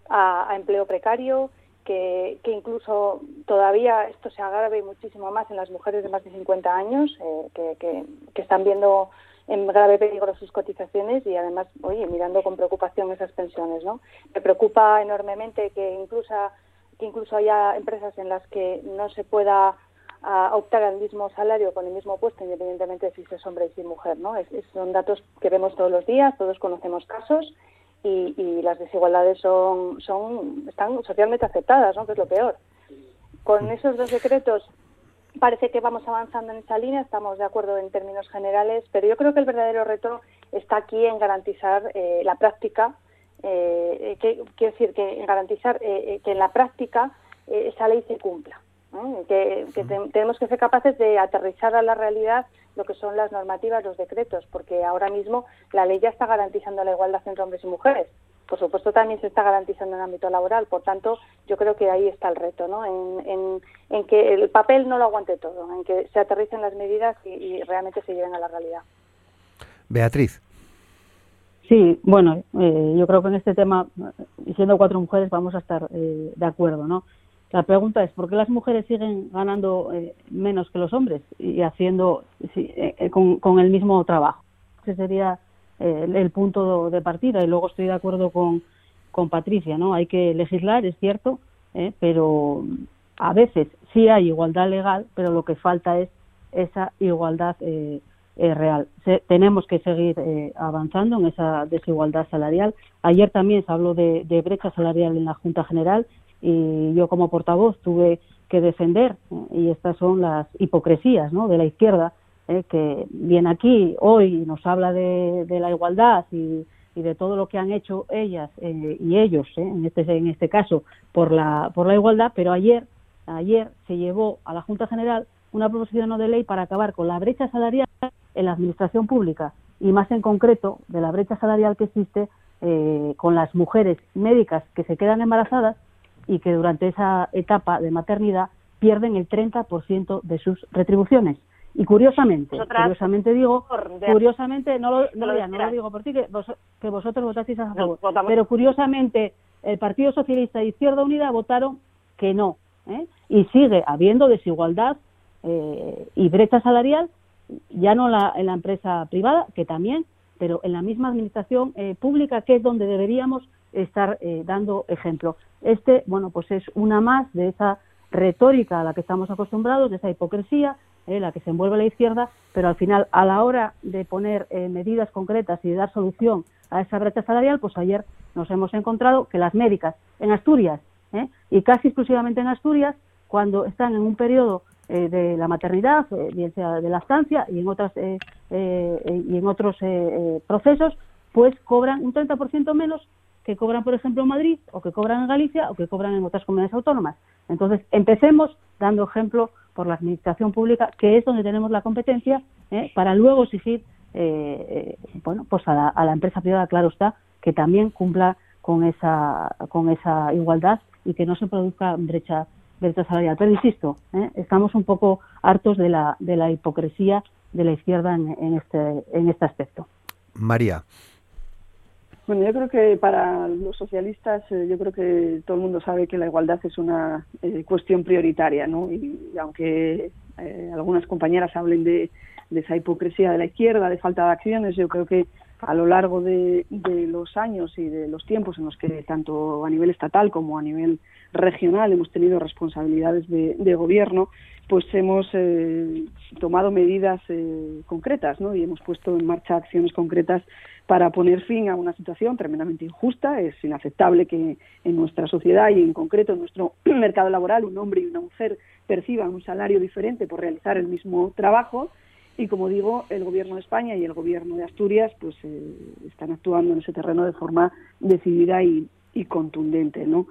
a empleo precario, que, incluso todavía esto se agrave muchísimo más en las mujeres de más de 50 años, eh, que, están viendo en grave peligro sus cotizaciones y además, oye, mirando con preocupación esas pensiones, ¿no? Me preocupa enormemente que incluso, que incluso haya empresas en las que no se pueda ah, optar al mismo salario con el mismo puesto, independientemente de si es hombre y si es mujer, ¿no? son datos que vemos todos los días, todos conocemos casos y, las desigualdades son, son están socialmente aceptadas, ¿no? que es lo peor. Con mm. esos dos decretos parece que vamos avanzando en esa línea, estamos de acuerdo en términos generales, pero yo creo que el verdadero reto está aquí en garantizar eh, la práctica, eh, que, quiero decir, que en garantizar eh, que en la práctica esa ley se cumpla. Que, tenemos que ser capaces de aterrizar a la realidad lo que son las normativas, los decretos, porque ahora mismo la ley ya está garantizando la igualdad entre hombres y mujeres. Por supuesto, también se está garantizando en el ámbito laboral. Por tanto, yo creo que ahí está el reto, ¿no? En, que el papel no lo aguante todo, en que se aterricen las medidas y, realmente se lleven a la realidad. Beatriz. Sí, bueno, eh, yo creo que en este tema, siendo cuatro mujeres, vamos a estar eh, de acuerdo, ¿no? La pregunta es, ¿por qué las mujeres siguen ganando eh, menos que los hombres y haciendo eh, eh, con, el mismo trabajo? Ese sería el punto de partida y luego estoy de acuerdo con, con Patricia, ¿no? Hay que legislar, es cierto, pero a veces sí hay igualdad legal, pero lo que falta es esa igualdad real. tenemos que seguir avanzando en esa desigualdad salarial. Ayer también se habló de brecha salarial en la Junta General y yo como portavoz tuve que defender, y estas son las hipocresías ¿no? de la izquierda, eh, que viene aquí hoy y nos habla de, la igualdad y, de todo lo que han hecho ellas eh, y ellos, eh, en, este, en este caso, por la, por la igualdad, pero ayer, ayer se llevó a la Junta General una proposición de ley para acabar con la brecha salarial en la administración pública y más en concreto de la brecha salarial que existe con las mujeres médicas que se quedan embarazadas y que durante esa etapa de maternidad pierden el 30% de sus retribuciones. Y curiosamente, curiosamente digo, curiosamente, no lo, no, lo digo por ti, que, que vosotros votasteis a favor, pero curiosamente el Partido Socialista y Izquierda Unida votaron que no. ¿eh? Y sigue habiendo desigualdad eh, y brecha salarial, ya no la, en la empresa privada, que también, pero en la misma administración eh, pública, que es donde deberíamos estar dando ejemplo. Este, bueno, pues es una más de esa retórica a la que estamos acostumbrados, de esa hipocresía, eh, la que se envuelve la izquierda, pero al final, a la hora de poner eh, medidas concretas y de dar solución a esa brecha salarial, pues ayer nos hemos encontrado que las médicas en Asturias, eh, y casi exclusivamente en Asturias, cuando están en un periodo de la maternidad, bien sea de la estancia y en otras y en otros procesos, pues cobran un 30% menos que cobran, por ejemplo, en Madrid, o que cobran en Galicia, o que cobran en otras comunidades autónomas. Entonces, empecemos dando ejemplo por la administración pública, que es donde tenemos la competencia, ¿eh? para luego exigir, eh, eh, bueno, pues a la, empresa privada, claro está, que también cumpla con esa, con esa igualdad y que no se produzca brecha, brecha salarial. Pero insisto, estamos un poco hartos de la, de la hipocresía de la izquierda en, en, este, en este aspecto. María. Bueno, yo creo que para los socialistas, eh, yo creo que todo el mundo sabe que la igualdad es una eh, cuestión prioritaria, ¿no? Y, aunque eh, algunas compañeras hablen de, esa hipocresía de la izquierda, de falta de acciones, yo creo que a lo largo de, los años y de los tiempos en los que tanto a nivel estatal como a nivel regional hemos tenido responsabilidades de, gobierno, pues hemos tomado medidas concretas ¿no? y hemos puesto en marcha acciones concretas para poner fin a una situación tremendamente injusta. Es inaceptable que en nuestra sociedad y en concreto en nuestro mercado laboral un hombre y una mujer perciban un salario diferente por realizar el mismo trabajo. Y como digo, el Gobierno de España y el Gobierno de Asturias pues eh, están actuando en ese terreno de forma decidida y, contundente. ¿no?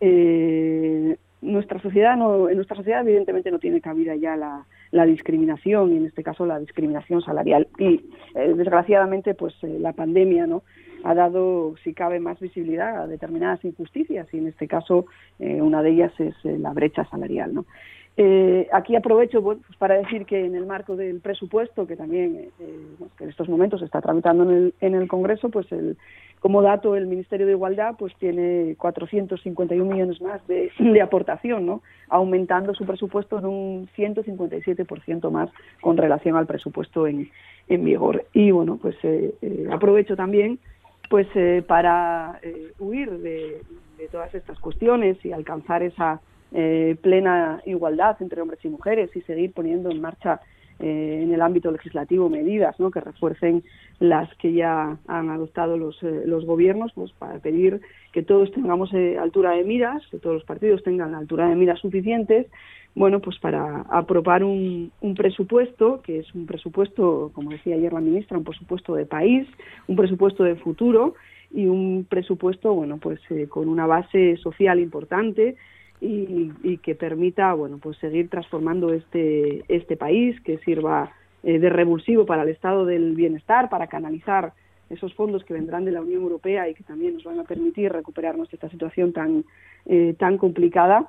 Eh, nuestra sociedad no, en nuestra sociedad evidentemente no tiene cabida ya la, la discriminación y en este caso la discriminación salarial. Y eh, desgraciadamente pues eh, la pandemia no ha dado si cabe más visibilidad a determinadas injusticias y en este caso eh, una de ellas es la brecha salarial no aquí aprovecho pues, para decir que en el marco del presupuesto que también que en estos momentos se está tramitando en el, en el Congreso pues el como dato, el Ministerio de Igualdad pues tiene 451 millones más de, aportación, ¿no? aumentando su presupuesto en un 157% más con relación al presupuesto en, vigor. Y bueno, pues eh, eh, aprovecho también pues eh, para huir de, de, todas estas cuestiones y alcanzar esa plena igualdad entre hombres y mujeres y seguir poniendo en marcha eh, en el ámbito legislativo medidas ¿no? que refuercen las que ya han adoptado los, eh, los gobiernos pues, para pedir que todos tengamos eh, altura de miras, que todos los partidos tengan altura de miras suficientes, bueno, pues para aprobar un, un presupuesto, que es un presupuesto, como decía ayer la ministra, un presupuesto de país, un presupuesto de futuro y un presupuesto, bueno, pues con una base social importante, y, que permita bueno pues seguir transformando este este país que sirva eh, de revulsivo para el estado del bienestar para canalizar esos fondos que vendrán de la Unión Europea y que también nos van a permitir recuperarnos de esta situación tan eh, tan complicada.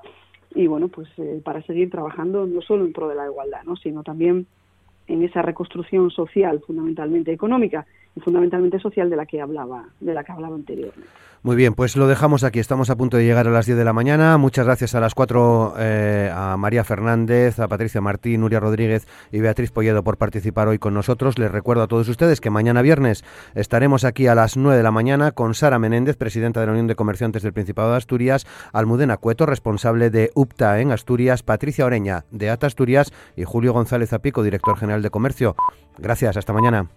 Y bueno pues eh, para seguir trabajando no solo en pro de la igualdad no sino también en esa reconstrucción social fundamentalmente económica. y fundamentalmente social de la que hablaba de la que hablaba anteriormente muy bien, pues lo dejamos aquí. Estamos a punto de llegar a las 10 de la mañana. Muchas gracias a las cuatro, eh, a María Fernández, a Patricia Martín, Nuria Rodríguez y Beatriz Polledo por participar hoy con nosotros. Les recuerdo a todos ustedes que mañana viernes estaremos aquí a las 9 de la mañana con Sara Menéndez, presidenta de la Unión de Comerciantes del Principado de Asturias, Almudena Cueto, responsable de UPTA en Asturias, Patricia Oreña, de ATA Asturias y Julio González Apico, director general de Comercio. Gracias, hasta mañana.